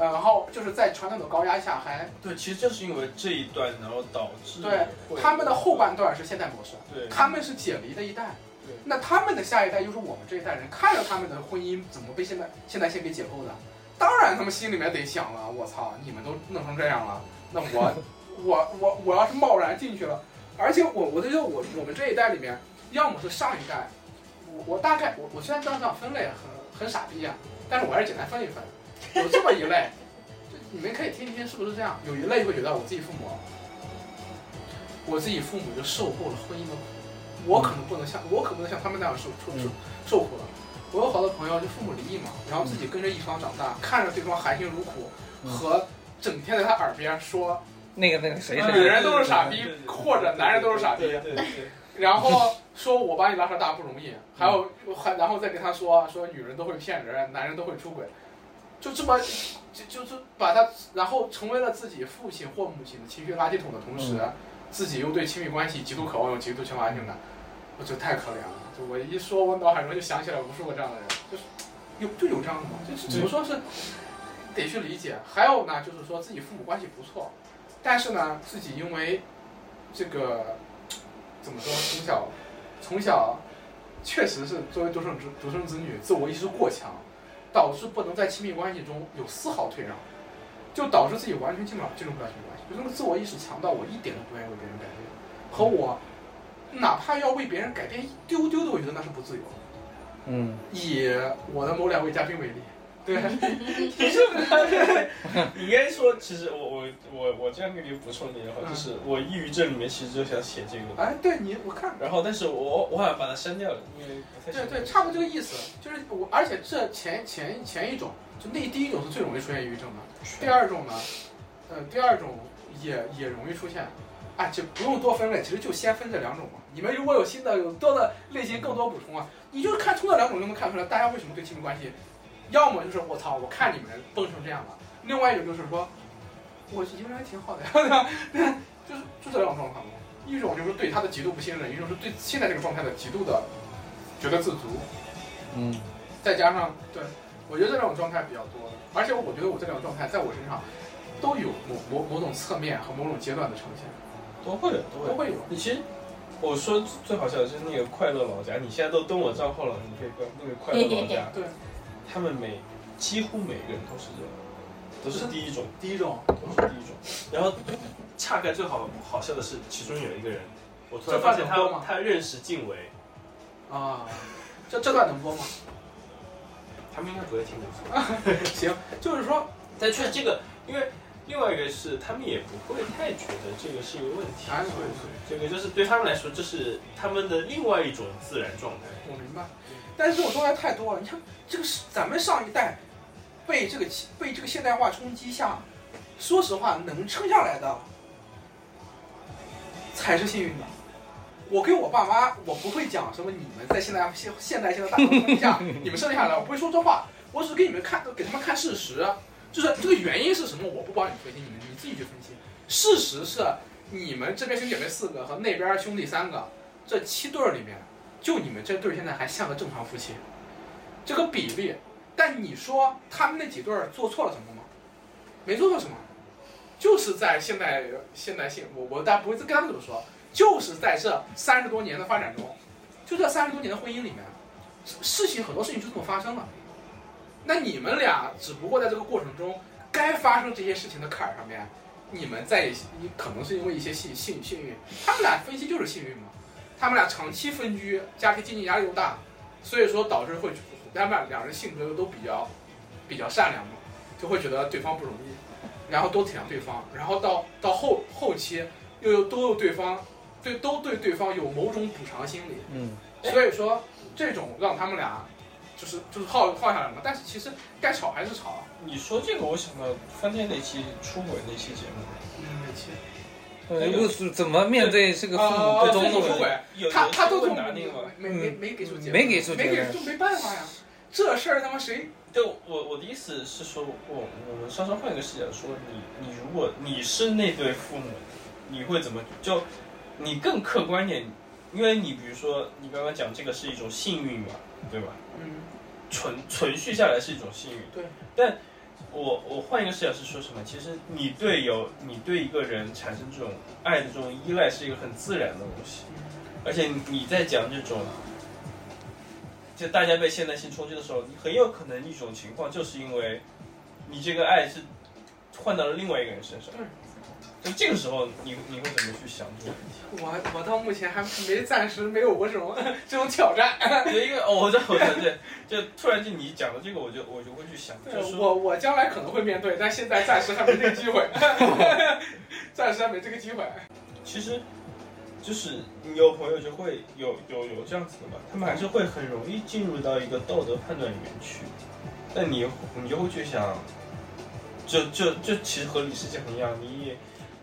呃然后就是在传统的高压下还对，其实就是因为这一段，然后导致对他们的后半段是现代模式，对他们是解离的一代对，那他们的下一代又是我们这一代人，看着他们的婚姻怎么被现代现代性给解构的，当然他们心里面得想了，我操，你们都弄成这样了，那我 (laughs) 我我我要是贸然进去了，而且我我觉得我我们这一代里面，要么是上一代，我我大概我我虽然知道这样分类很很傻逼啊，但是我还是简单分一分，有这么一类，就你们可以听一听是不是这样，有一类会觉得我自己父母。我自己父母就受够了婚姻的苦，我可能不能像我可不能像他们那样受受受受苦了。我有好多朋友就父母离异嘛，然后自己跟着一方长大，看着对方含辛茹苦，和整天在他耳边说那个那个谁女谁，人都是傻逼或者男人都是傻逼，(laughs) 然后说我把你拉扯大不容易，还有还然后再跟他说说女人都会骗人，男人都会出轨，就这么就就是把他然后成为了自己父亲或母亲的情绪垃圾桶的同时，自己又对亲密关系极度渴望，又极度缺乏安全感，我觉得太可怜了。就我一说，我脑海中就想起来无数个这样的人，就是有就有这样的嘛，就是只能说是得去理解。还有呢，就是说自己父母关系不错，但是呢，自己因为这个怎么说，从小从小确实是作为独生子独生子女，自我意识过强，导致不能在亲密关系中有丝毫退让，就导致自己完全进不了进入不了亲密关系，就那个自我意识强到我一点都不愿意为别人改变，和我哪怕要为别人改变一丢丢的，我觉得那是不自由。嗯，以我的某两位嘉宾为例，对，你应该说，其实我我我我这样给你补充一点的话，就是我抑郁症里面其实就想写这个，哎，对你我看然后但是我我好像把它删掉了，因为不太对对，差不多这个意思，就是我，而且这前前前一种，就那第一种是最容易出现抑郁症的，第二种呢，呃，第二种也也容易出现，哎，就不用多分类，其实就先分这两种嘛。你们如果有新的有多的类型更多补充啊，你就看从这两种就能看出来大家为什么对亲密关系，要么就是我操，我看你们崩成这样了，另外一种就是说，我一个人还挺好的呀，(laughs) 对吧？就是就这两种状况嘛。一种就是对他的极度不信任，一种是对现在这个状态的极度的觉得自足，嗯，再加上对我觉得这两种状态比较多，而且我觉得我这两种状态在我身上都有某某某种侧面和某种阶段的呈现，都会有都会。有。你其实我说最好笑的是那个快乐老家，你现在都登我账号了，你可以关那个快乐老家，对，他们每几乎每个人都是这样，都是第一种，第一种，都是第一种。然后恰该最好好笑的是，其中有一个人，我突然发现他他认识静伟，啊，这这段能播吗？他们应该不会听的。(laughs) 行，就是说，但确实这个，因为另外一个是他们也不会太觉得这个是一个问题，哎，这个就是对他们来说，这是他们的另外一种自然状态。我明白，但是这种状态太多了。你看，这个是咱们上一代被这个被这个现代化冲击下，说实话能撑下来的才是幸运的。我跟我爸妈，我不会讲什么你们在现代现现代性的大环境下，(laughs) 你们生下来，我不会说这话，我只是给你们看，给他们看事实，就是这个原因是什么，我不帮你分析，你们你自己去分析。事实是，你们这边兄弟姐妹四个和那边兄弟三个，这七对儿里面，就你们这对现在还像个正常夫妻，这个比例。但你说他们那几对做错了什么吗？没做错什么，就是在现代现代性，我我但不会跟他们这么说，就是在这三十多年的发展中，就这三十多年的婚姻里面，事情很多事情就这么发生了。那你们俩只不过在这个过程中，该发生这些事情的坎儿上面，你们在，你可能是因为一些幸幸幸运，他们俩分析就是幸运嘛，他们俩长期分居，家庭经济压力又大，所以说导致会，他们俩两人性格又都比较比较善良嘛，就会觉得对方不容易，然后都体谅对方，然后到到后后期又有都有对方对都对对方有某种补偿心理，嗯，所以说这种让他们俩就是就是耗耗下来嘛，但是其实该吵还是吵。啊，你说这个，我想到饭店那期出轨那期节目，嗯，那期呃又是怎么面对这个父母啊不忠的出轨他他都问从答那个？没没没给出结论，没给出结论没给就没办法呀，这事儿他妈谁就我我的意思是说，我我们稍稍换一个视角说，你你如果你是那对父母，你会怎么就你更客观点，因为你比如说你刚刚讲这个是一种幸运嘛，对吧？嗯存存续下来是一种幸运。对。但我我换一个视角是说什么？其实你对有你对一个人产生这种爱的这种依赖是一个很自然的东西，而且你在讲这种，就大家被现代性冲击的时候，你很有可能一种情况就是因为你这个爱是换到了另外一个人身上。就这个时候你，你会怎么去想这个问题？(laughs) 我我到目前还没暂时没有过这种这种挑战，(laughs) 对，因为哦，我知道，我知道，对，就突然间你讲的这个，我就我就会去想，就是，我我将来可能会面对，但现在暂时还没这个机会，(laughs) 暂时还没这个机会。其实就是你有朋友就会有有有这样子的嘛，他们还是会很容易进入到一个道德判断里面去，但你你就会去想，就就就其实和李世杰一样，你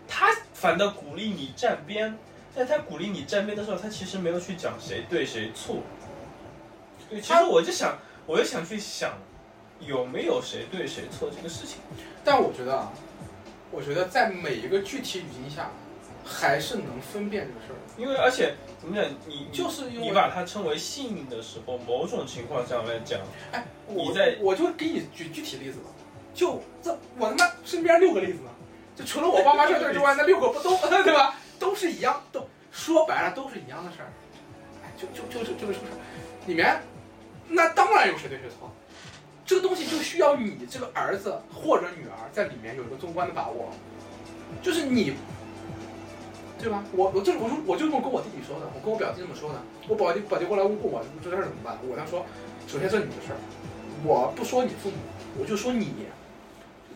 他反倒鼓励你站边，但他鼓励你站边的时候，他其实没有去讲谁对谁错。对，其实我就想，我就想去想，有没有谁对谁错这个事情。但我觉得啊，我觉得在每一个具体语境下，还是能分辨这个事儿的。因为而且怎么讲，你就是你把它称为幸运的时候，某种情况下来讲，哎，我你在我就给你举具体例子吧，就这我他妈身边六个例子呢，就除了我爸妈这对之外，(laughs) 那六个不都对吧？都是一样，都说白了都是一样的事儿，哎，就就就是就是就是里面，那当然有谁对谁错，这个东西就需要你这个儿子或者女儿在里面有一个纵观的把握，就是你。对吧？我我这我说我就这么跟我弟弟说的，我跟我表弟这么说的。我表弟表弟过来问过我这事儿怎么办，我跟他说，首先这是你的事儿，我不说你父母，我就说你，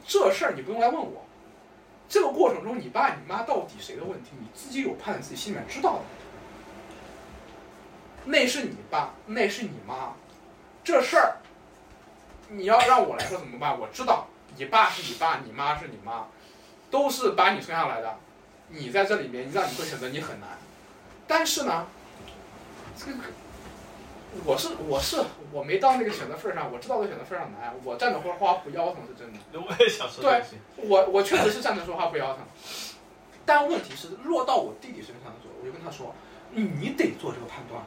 这事儿你不用来问我。这个过程中，你爸你妈到底谁的问题，你自己有判断，自己心里面知道的。那是你爸，那是你妈，这事儿你要让我来说怎么办？我知道，你爸是你爸，你妈是你妈，都是把你生下来的。你在这里面，让你做选择，你很难。但是呢，这个我是我是我没到那个选择份儿上，我知道这选择份上难，我站着说话不腰疼是真的。(laughs) 我也想说这个事情。我我确实是站着说话不腰疼，但问题是落到我弟弟身上的时候，我就跟他说，你得做这个判断，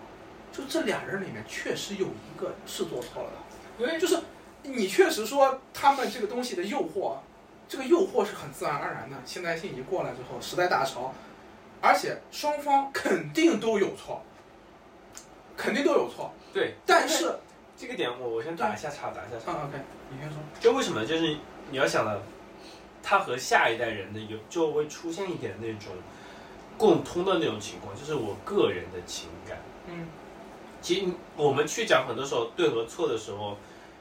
就这俩人里面确实有一个是做错了的，因为就是你确实说他们这个东西的诱惑，这个诱惑是很自然而然的，现代性一过来之后，时代大潮，而且双方肯定都有错，肯定都有错，对，但是，这个点我我先打一下岔，打一下岔。啊 OK，你先说，就为什么？就是你要想到，他和下一代人的有就会出现一点那种共通的那种情况，就是我个人的情感。嗯其实我们去讲很多时候对和错的时候，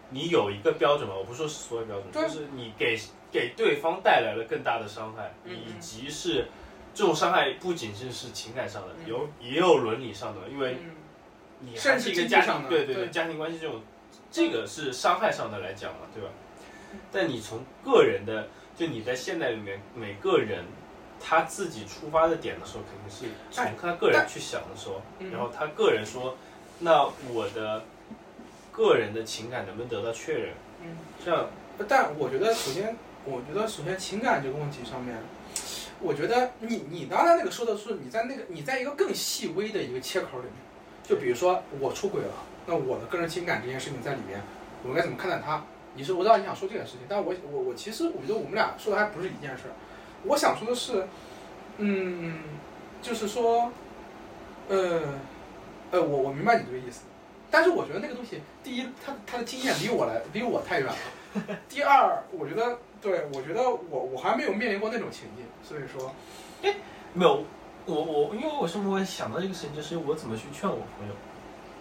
你有一个标准嘛？我不说是所有标准，就是你给给对方带来了更大的伤害，嗯以及是这种伤害不仅仅是情感上的，嗯有也有伦理上的，因为嗯你还甚至是一个家庭，对对对家庭关系这种，这个是伤害上的来讲嘛，对吧？但你从个人的，就你在现代里面每个人他自己出发的点的时候，肯定是从他个人去想的时候，嗯然后他个人说，那我的个人的情感能不能得到确认？嗯。这样，但我觉得，首先，我觉得首先情感这个问题上面，我觉得你你刚才那个说的是你在那个你在一个更细微的一个切口里面，就比如说我出轨了，那我的个人情感这件事情在里面，我该怎么看待它？你是我知道你想说这件事情，但我我我其实我觉得我们俩说的还不是一件事儿。我想说的是，嗯，就是说，呃，呃，我我明白你这个意思，但是我觉得那个东西，第一，他他的经验离我来离我太远了；第二，我觉得，对我觉得我我还没有面临过那种情境，所以说，哎没有，我我因为我什么会想到这个事情，就是我怎么去劝我朋友。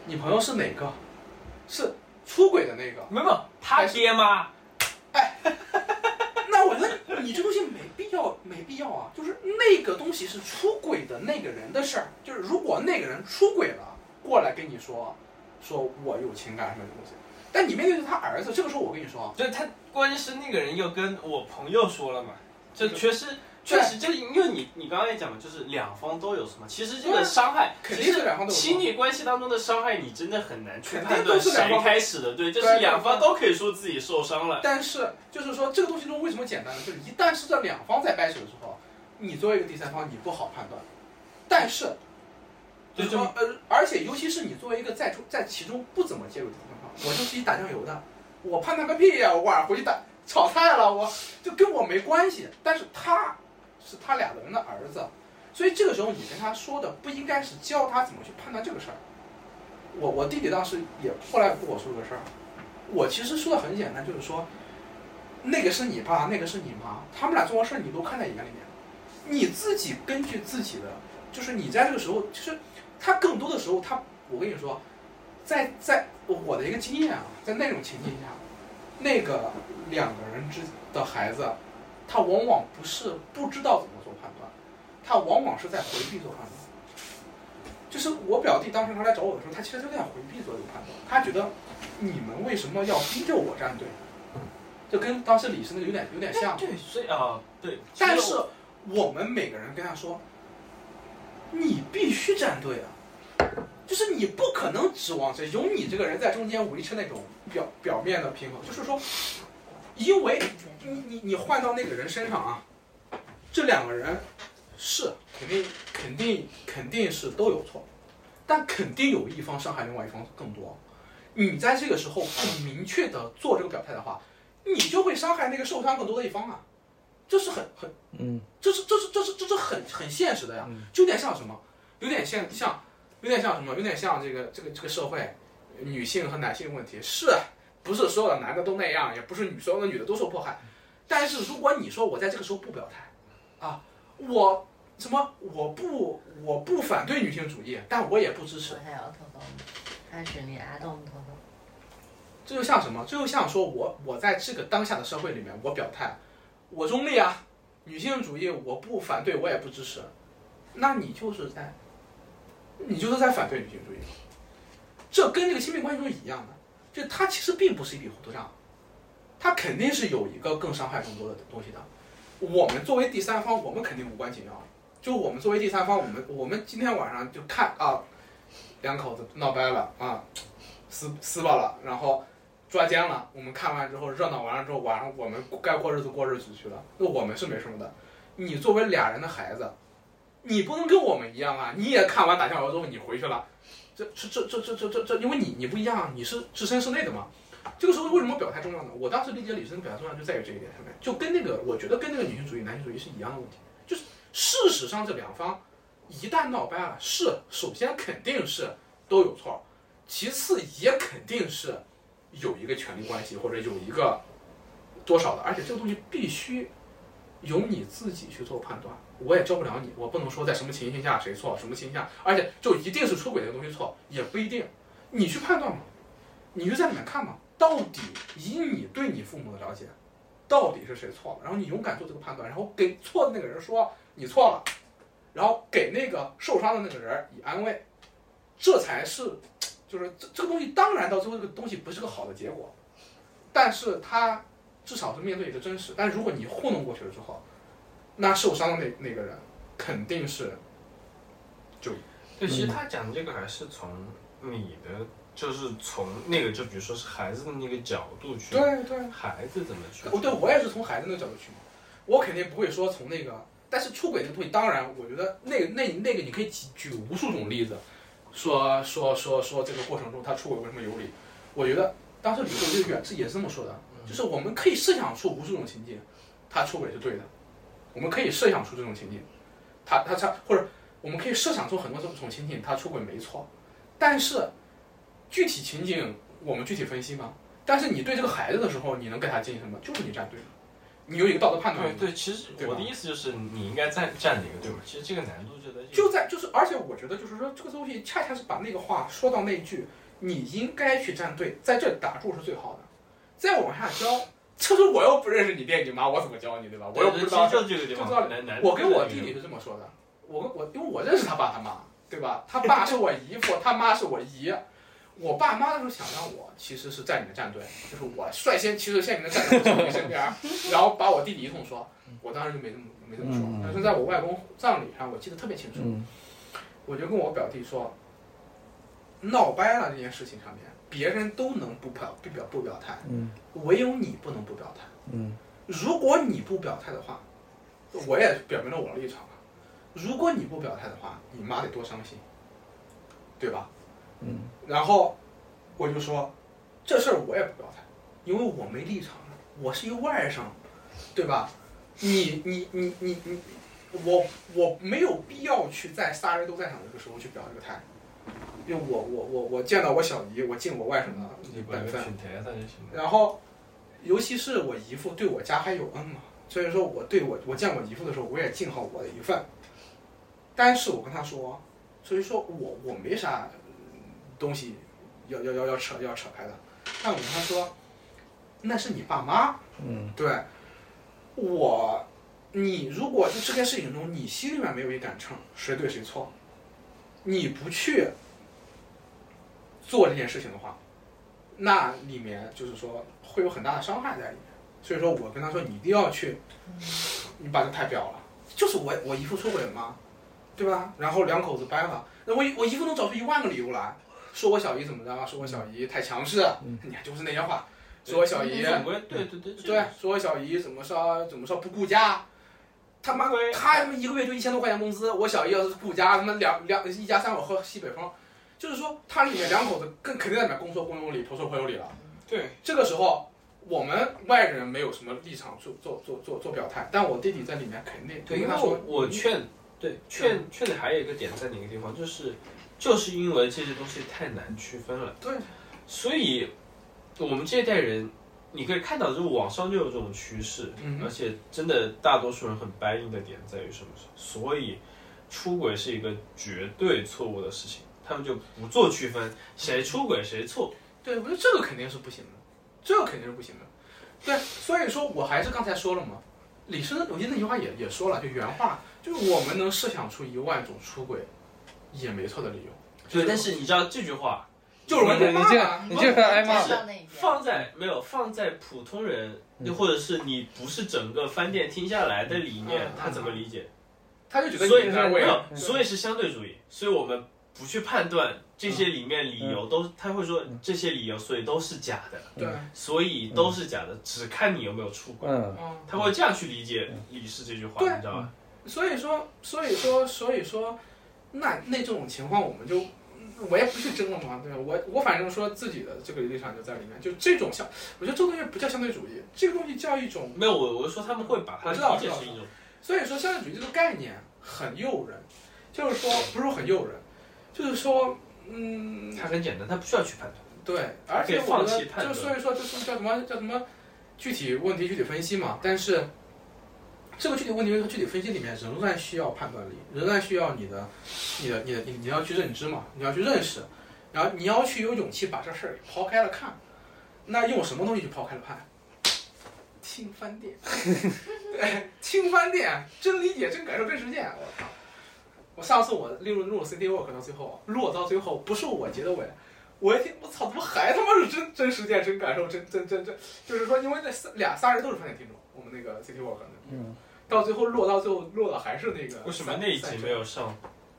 你朋友是哪个？是出轨的那个？没有没有，他爹妈。哎 (laughs) 那我觉得你这东西没必要，没必要啊。就是那个东西是出轨的那个人的事儿，就是如果那个人出轨了，过来跟你说，说我有情感什么东西，但你面对的是他儿子，这个时候我跟你说，就是他，关键是那个人又跟我朋友说了嘛，这确实确实就因为你你刚刚也讲了，就是两方都有什么，其实这个伤害，肯定是两方都有亲密关系当中的伤害，你真的很难去判断谁方开始的，对，就是两方都可以说自己受伤了。但是就是说这个东西中为什么简单呢？就是一旦是这两方在掰扯的时候，你作为一个第三方，你不好判断。但是，就是说呃，而且尤其是你作为一个在中在其中不怎么介入的第三方，我就是一打酱油的，我判断个屁呀、我晚上回去打炒菜了，我就跟我没关系。但是他是他俩人的儿子，所以这个时候你跟他说的不应该是教他怎么去判断这个事儿。我我弟弟当时也后来跟我说这个事儿，我其实说的很简单，就是说，那个是你爸，那个是你妈，他们俩做的事儿你都看在眼里面，你自己根据自己的，就是你在这个时候，就是他更多的时候，他我跟你说，在在我的一个经验啊，在那种情境下，那个两个人之的孩子，他往往不是不知道怎么做判断，他往往是在回避做判断。就是我表弟当时他来找我的时候，他其实就在回避做这个判断，他觉得你们为什么要逼着我站队？就跟当时李斯那个有点有点像。对，所以啊，对，但是我们每个人跟他说，你必须站队啊，就是你不可能指望着有你这个人在中间维持那种表表面的平衡，就是说，因为你你你换到那个人身上啊，这两个人是肯定肯定肯定是都有错，但肯定有一方伤害另外一方更多。你在这个时候不明确的做这个表态的话，你就会伤害那个受伤更多的一方啊，这是很很嗯，这是这是这是这是很很现实的呀，就有点像什么，有点像像，有点像什么，有点像这个这个这个社会，女性和男性问题。是不是所有的男的都那样，也不是女所有的女的都受迫害，但是如果你说我在这个时候不表态，啊，我什么我不我不反对女性主义，但我也不支持我，还要偷偷，还是你阿东偷偷。这就像什么？这就像说我我在这个当下的社会里面，我表态，我中立啊，女性主义我不反对，我也不支持，那你就是在，你就是在反对女性主义，这跟这个亲密关系中一样的，就它其实并不是一笔糊涂账，它肯定是有一个更伤害更多的东西的。我们作为第三方，我们肯定无关紧要。就我们作为第三方，我们我们今天晚上就看啊，两口子闹掰了啊，撕撕巴了，然后抓奸了。我们看完之后热闹完了之后，晚上我们该过日子过日子去了，那我们是没什么的。你作为俩人的孩子，你不能跟我们一样啊！你也看完打酱油之后你回去了，这这这这这这这，因为你你不一样，你是置身事内的嘛。这个时候为什么表态重要呢？我当时理解李世表态重要就在于这一点上面，就跟那个，我觉得跟那个女性主义、男性主义是一样的问题。就是事实上这两方一旦闹掰了，是，首先肯定是都有错，其次也肯定是有一个权利关系，或者有一个多少的，而且这个东西必须由你自己去做判断。我也教不了你，我不能说在什么情形下谁错，什么情形下，而且就一定是出轨这个东西错，也不一定，你去判断嘛，你就在里面看嘛，到底以你对你父母的了解，到底是谁错了，然后你勇敢做这个判断，然后给错的那个人说你错了，然后给那个受伤的那个人以安慰，这才是，就是这这个东西，当然到最后这个东西不是个好的结果，但是他至少是面对一个真实。但如果你糊弄过去了之后，那受伤的那那个人肯定是就对，其实他讲的这个还是从你的，就是从那个，就比如说是孩子的那个角度去，对对，孩子怎么去，哦对我也是从孩子那个角度去嘛，我肯定不会说从那个但是出轨这个东西，当然，我觉得那个那那个你可以举举无数种例子，说说说说这个过程中他出轨为什么有理？我觉得当时李慧就远是也是这么说的，就是我们可以设想出无数种情境，他出轨是对的，我们可以设想出这种情景，他他他或者我们可以设想出很多这种情景，他出轨没错，但是具体情景我们具体分析吗？但是你对这个孩子的时候，你能给他建议什么？就是你站队了，你有一个道德判断对。对，其实我的意思就是你应该站站哪个队嘛。其实这个难度就在就在就是，而且我觉得就是说，这个东西恰恰是把那个话说到那句“你应该去站队”，在这打住是最好的。再往下教，就是我又不认识你爹你妈，我怎么教你对吧？我又不知道。就这个地就知道。我跟我弟弟是这么说的，我跟我因为我认识他爸他妈，对吧？他爸是我姨父，他妈是我姨。我爸妈那时候想让我其实是在你的战队，就是我率先其实先你的战队从你身边，然后把我弟弟一通说，我当时就没这么没这么说嗯，但是在我外公葬礼上，我记得特别清楚，嗯我就跟我表弟说，闹掰了这件事情上面，别人都能不表不表不表态，嗯唯有你不能不表态。嗯如果你不表态的话，我也表明了我的立场了。如果你不表态的话，你妈得多伤心，对吧？嗯然后我就说，这事儿我也不表态，因为我没立场，我是一外甥，对吧？你你你你你，我我没有必要去在仨人都在场的这个时候去表这个态，因为我我我我见到我小姨，我敬我外甥的本分。然后，尤其是我姨父对我家还有恩嘛，所以说我对我我见我姨父的时候，我也尽好我的一份。但是我跟他说，所以说我我没啥嗯东西要要要要扯要扯开的。但我跟他说，那是你爸妈，嗯对，我，你如果在这件事情中，你心里面没有一杆秤，谁对谁错，你不去做这件事情的话，那里面就是说会有很大的伤害在里面。所以说我跟他说，你一定要去，你把这太表了，就是我我姨父出轨嘛，对吧？然后两口子掰了，那我我姨父能找出一万个理由来，说我小姨怎么着，说我小姨太强势，你看就是那些话，说我小姨。对对对对，说我小姨怎么说怎么说不顾家，他妈对。他他妈一个月就一千多块钱工资，我小姨要是顾家，他妈两两一家三口喝西北风，就是说他里面两口子更肯定在里面公说公有理，婆说婆有理了。对，这个时候我们外人没有什么立场做做做做做表态，但我弟弟在里面肯定对，因为跟他说，我劝，对劝劝的还有一个点在哪个地方，就是就是因为这些东西太难区分了，对，所以我们这一代人，你可以看到，就是网上就有这种趋势，嗯而且真的大多数人很掰硬的点在于什么？所以出轨是一个绝对错误的事情，他们就不做区分，谁出轨谁错。对，我觉得这个肯定是不行的，这个肯定是不行的。对，所以说我还是刚才说了嘛，李生我记得那句话也也说了，就原话，就是我们能设想出一万种出轨也没错的理由。对，但是你知道这句话就是人家你这骂啊你这个挨骂站到那一边。放在没有放在普通人，又或者是你不是整个饭店听下来的理念嗯，他怎么理解？他就觉得所以没有，所以是相对主义，所以我们不去判断这些里面理由都，他会说这些理由，所以都是假的，对，所以都是假的，只看你有没有出轨。他会这样去理解李氏这句话，你知道吧？所以说，所以说，所以说，那那这种情况我们就。我也不去争了嘛，对吧？我我反正说自己的这个立场就在里面，就这种相，我觉得这个东西不叫相对主义，这个东西叫一种没有，我我是说他们会把它我知道理解成一种，所以说，相对主义这个概念很诱人，就是说不是说很诱人，就是说，嗯，它很简单，它不需要去判断。对，而且我觉得就所以说就是叫什么叫什么具体问题具体分析嘛，但是这个具体问题和具体分析里面仍然需要判断力，仍然需要你的你的你的你你要去认知嘛，你要去认识，然后你要去有勇气把这事儿抛开了看，那用什么东西去抛开了看？听翻店，对，听翻店，真理解、真感受、真实践。我操！我上次我录入入 CT Work 到最后，录到最后不是我结的尾，我一听我操，怎么还他妈是真真实践、真感受、真真真真，就是说，因为那仨俩仨人都是饭店听众，我们那个 CT Work 的，嗯，到最后落到最后落的还是那个为什么那一集没有上？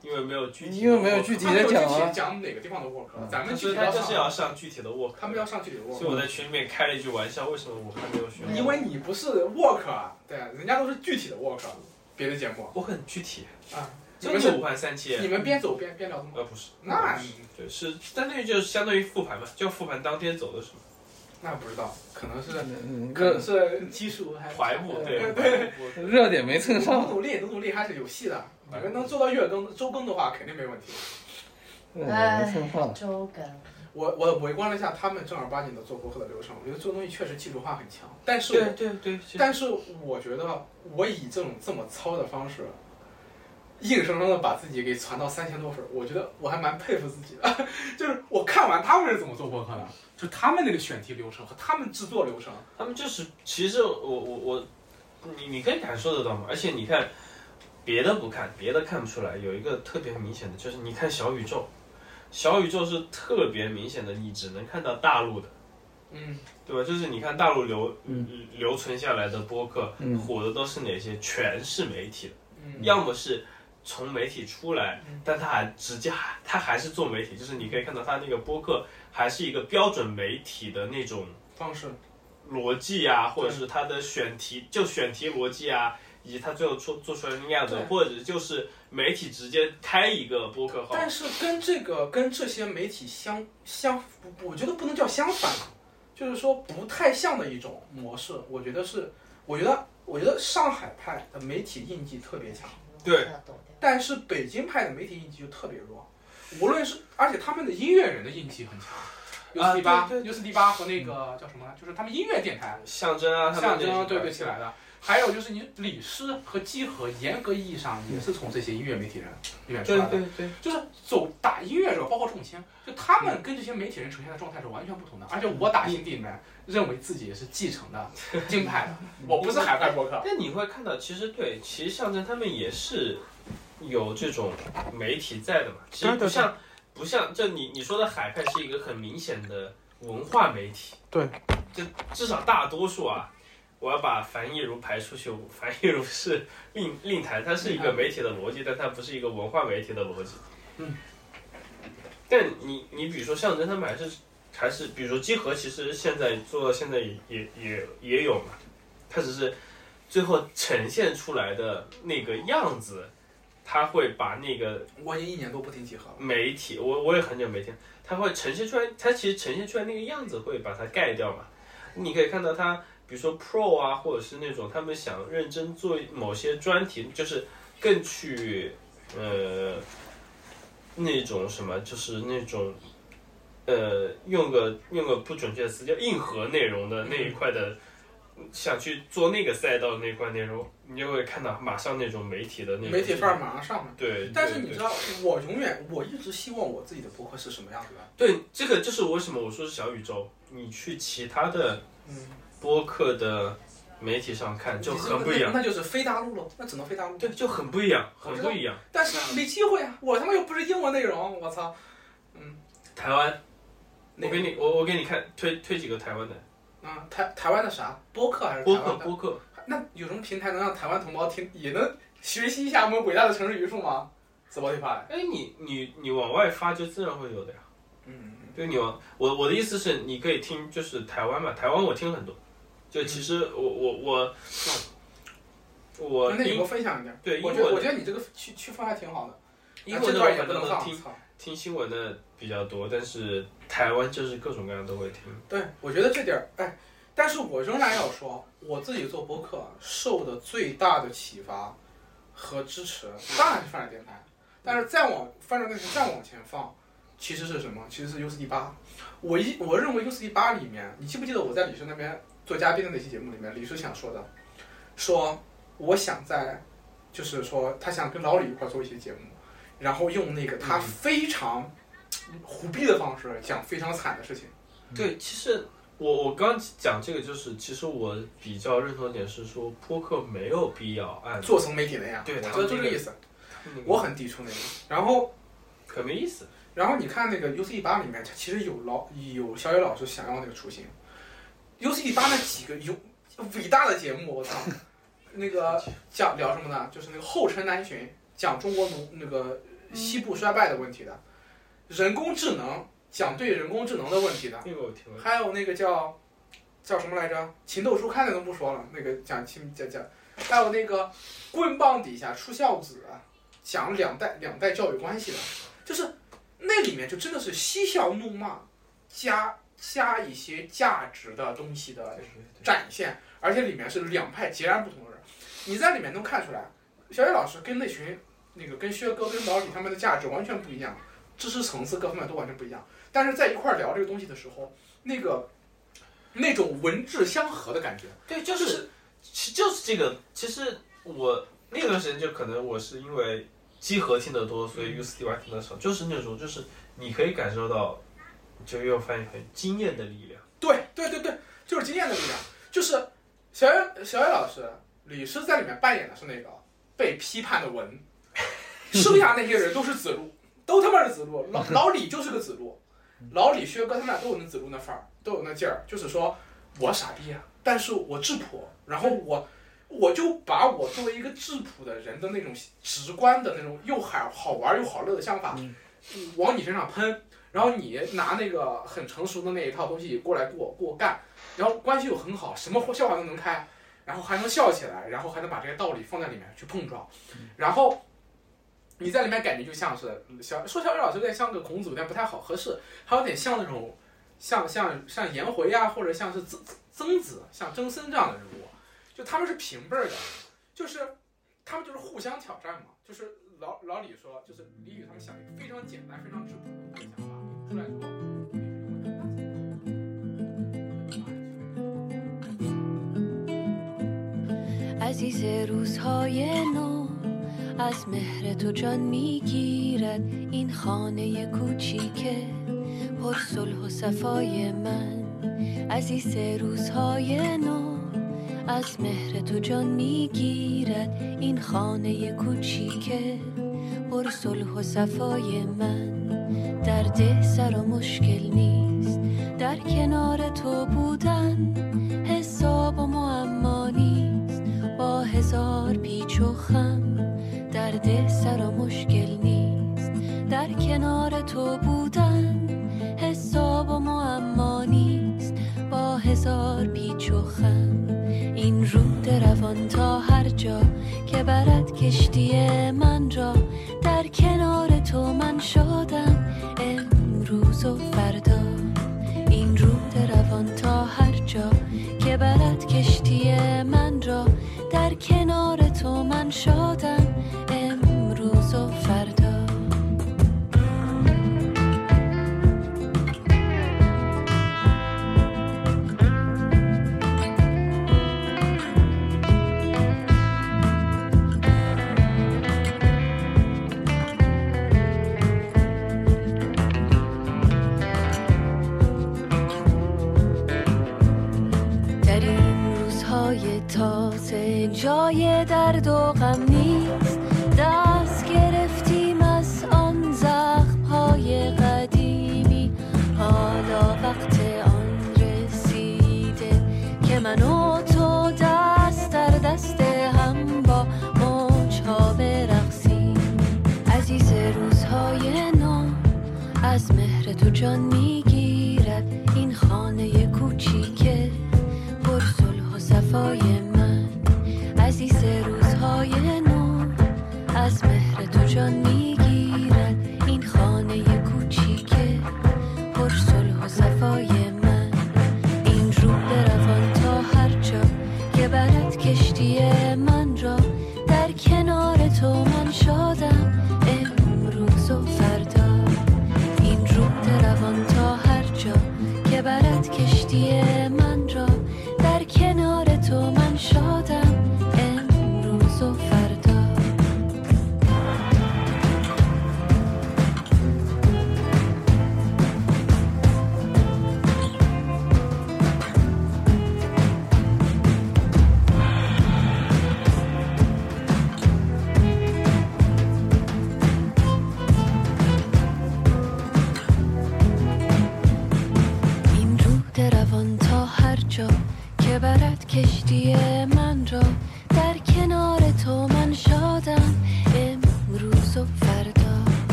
因为没有具体的因为没有具体讲啊，讲哪个地方的 work，嗯咱们具所以他体要就是要上，具体的 work，他们要上具体的 work。所以我在群里面开了一句玩笑，为什么我还没有学？因为你不是 work，啊对，人家都是具体的 work，别的节目我很具体，啊？你真的是环三期。你们边走边边聊的吗？呃不是，那对是相当于就是相当于复盘嘛，就复盘当天走的什么那不知道，可能是嗯可能热是技术还怀步，对对怀步热点没蹭上，努力，努努力还是有戏的。反正能做到月更、周更的话，肯定没问题。哎，周更，我我围观了一下他们正儿八经的做播客的流程，我觉得做东西确实技术化很强。但是对，对对，但是我觉得我以这种这么糙的方式，硬生生的把自己给传到三千多粉，我觉得我还蛮佩服自己的。(laughs) 就是我看完他们是怎么做播客的，就他们那个选题流程和他们制作流程，他们就是，其实我我我，你你可以感受得到嘛。而且你看，别的不看，别的看不出来，有一个特别明显的，就是你看小宇宙，小宇宙是特别明显的，你只能看到大陆的，嗯，对吧？就是你看大陆留、嗯留存下来的播客，嗯火的都是哪些？全是媒体的，嗯要么是。从媒体出来嗯，但他还直接还他还是做媒体，就是你可以看到他那个播客还是一个标准媒体的那种方式，逻辑啊，或者是他的选题，就选题逻辑啊，以及他最后做做出来的那个样子，或者就是媒体直接开一个播客号，但是跟这个跟这些媒体相相，我觉得不能叫相反，就是说不太像的一种模式。我觉得是，我觉得我觉得上海派的媒体印记特别强，对但是北京派的媒体印记就特别弱。无论是，而且他们的音乐人的印记很强。U 啊 C D 八对，U C D 八和那个叫什么，就是他们音乐电台，象征啊，象征对对起来的。还有就是你李师和基和，严格意义上也是从这些音乐媒体人里面出来的。对对，就是走打音乐者，包括重青，就他们跟这些媒体人呈现的状态是完全不同的。而且我打心底里面认为自己也是继承的 (laughs) 京派的，我不是海派博客。但你会看到，其实对，其实象征他们也是有这种媒体在的嘛，其实不像不像，就你你说的海派是一个很明显的文化媒体，对，就至少大多数啊。我要把樊亦儒排出去，樊亦儒是另另谈，它是一个媒体的逻辑，但它不是一个文化媒体的逻辑。嗯。但你你比如说象征他们还是还是，比如说集合，其实现在做到现在也也也也有嘛，它只是最后呈现出来的那个样子，他会把那个我已经一年多不听几何了。媒体，我我也很久没听，他会呈现出来，他其实呈现出来那个样子会把它盖掉嘛。你可以看到他，比如说 Pro 啊，或者是那种他们想认真做某些专题，就是更去呃那种什么，就是那种呃用个用个不准确的词叫硬核内容的那一块的。想去做那个赛道的那块内容，你就会看到马上那种媒体的那种媒体范儿马上上来。对，但是你知道，我永远我一直希望我自己的博客是什么样子的。对，这个就是为什么我说是小宇宙。你去其他的嗯，播客的媒体上看就很不一样，那就是非大陆了，那只能非大陆。对，就很不一样，很不一样。但是没机会啊，我他妈又不是英文内容，我操。嗯台湾，我给你，我我给你看推推几个台湾的啊，台台湾的啥播客还是台播客？播客。那有什么平台能让台湾同胞听，也能学习一下我们伟大的城市语数吗？Spotify。哎，你你你往外发就自然会有的呀。嗯，就，你往我我的意思是，你可以听就是台湾嘛，台湾我听很多。就其实我我我我英那你给我分享一点。对英我觉得我觉得你这个区区分还挺好的。英文的我不能放。操听新闻的比较多，但是台湾就是各种各样都会听。对，我觉得这点儿，哎，但是我仍然要说，我自己做播客受的最大的启发和支持，当然是泛转电台。但是再往泛转电台再往前放，其实是什么？其实是 U 四 D 八。我一我认为 U 四 D 八里面，你记不记得我在李叔那边做嘉宾的那期节目里面，李叔想说的，说我想在，就是说他想跟老李一块儿做一些节目，然后用那个他嗯非常虎逼的方式讲非常惨的事情。对，其实我我刚讲这个，就是其实我比较认同的点是说，播客没有必要按做成媒体那样，对我他们那个觉得就这个意思。我很抵触那个。然后，可没意思。然后你看那个 U C D 八里面，它其实有老有小野老师想要那个雏形。U C D 八那几个有伟大的节目，我操，(laughs) 那个讲聊什么呢？就是那个后尘南巡，讲中国农那个西部衰败的问题的，人工智能讲对人工智能的问题的，那个我听了。还有那个叫叫什么来着？情窦初开的都不说了，那个讲情讲讲还有那个棍棒底下出孝子，讲两代两代教育关系的，就是那里面就真的是嬉笑怒骂，加加一些价值的东西的展现，而且里面是两派截然不同的人，你在里面能看出来，小野老师跟那群那个跟薛哥跟老李他们的价值完全不一样，知识层次各方面都完全不一样，但是在一块儿聊这个东西的时候，那个那种文质相合的感觉，对，就就是其就是这个。其实我那段时间就可能我是因为集合听得多，所以 U C D Y 听得少，就是那种就是你可以感受到，就又发现很经验的力量。对对对对，就是经验的力量。就是小野小野老师李师在里面扮演的是那个被批判的文，(laughs) 剩下那些人都是子路，都他妈是子路。老老李就是个子路，老李薛哥他们俩都有那子路那范儿，都有那劲儿，就是说我傻逼啊，但是我质朴，然后我。我就把我作为一个质朴的人的那种直观的那种又好好玩又好乐的想法，嗯往你身上喷，然后你拿那个很成熟的那一套东西过来给我给我干，然后关系又很好，什么笑话都能开，然后还能笑起来，然后还能把这些道理放在里面去碰撞，然后你在里面感觉就像是小说小雨老师有点像个孔子，有点不太好合适，还有点像那种像像像颜回啊，或者像是曾曾子、像曾参这样的人物，就他们是平辈儿的，就是他们就是互相挑战嘛，就是老老李说，就是李宇他们想一个非常简单、非常质朴的想法出来之后。 عزیز روزهای نو از مهر تو جان می‌گیرد این خانه کوچیکه. پر صلح و صفای من عزیز روزهای نو. از مهر تو جان می‌گیرد این خانه کوچیکه. پر صلح و صفای من درد سر و مشکل نیست. در کنار تو بودن حساب و معما نیست. با هزار پیچ و خم درد سر و مشکل نیست. در کنار تو بودن حساب و معما نیست. با هزار پیچ و خم. این رود روان تا هر جا که برد کشتی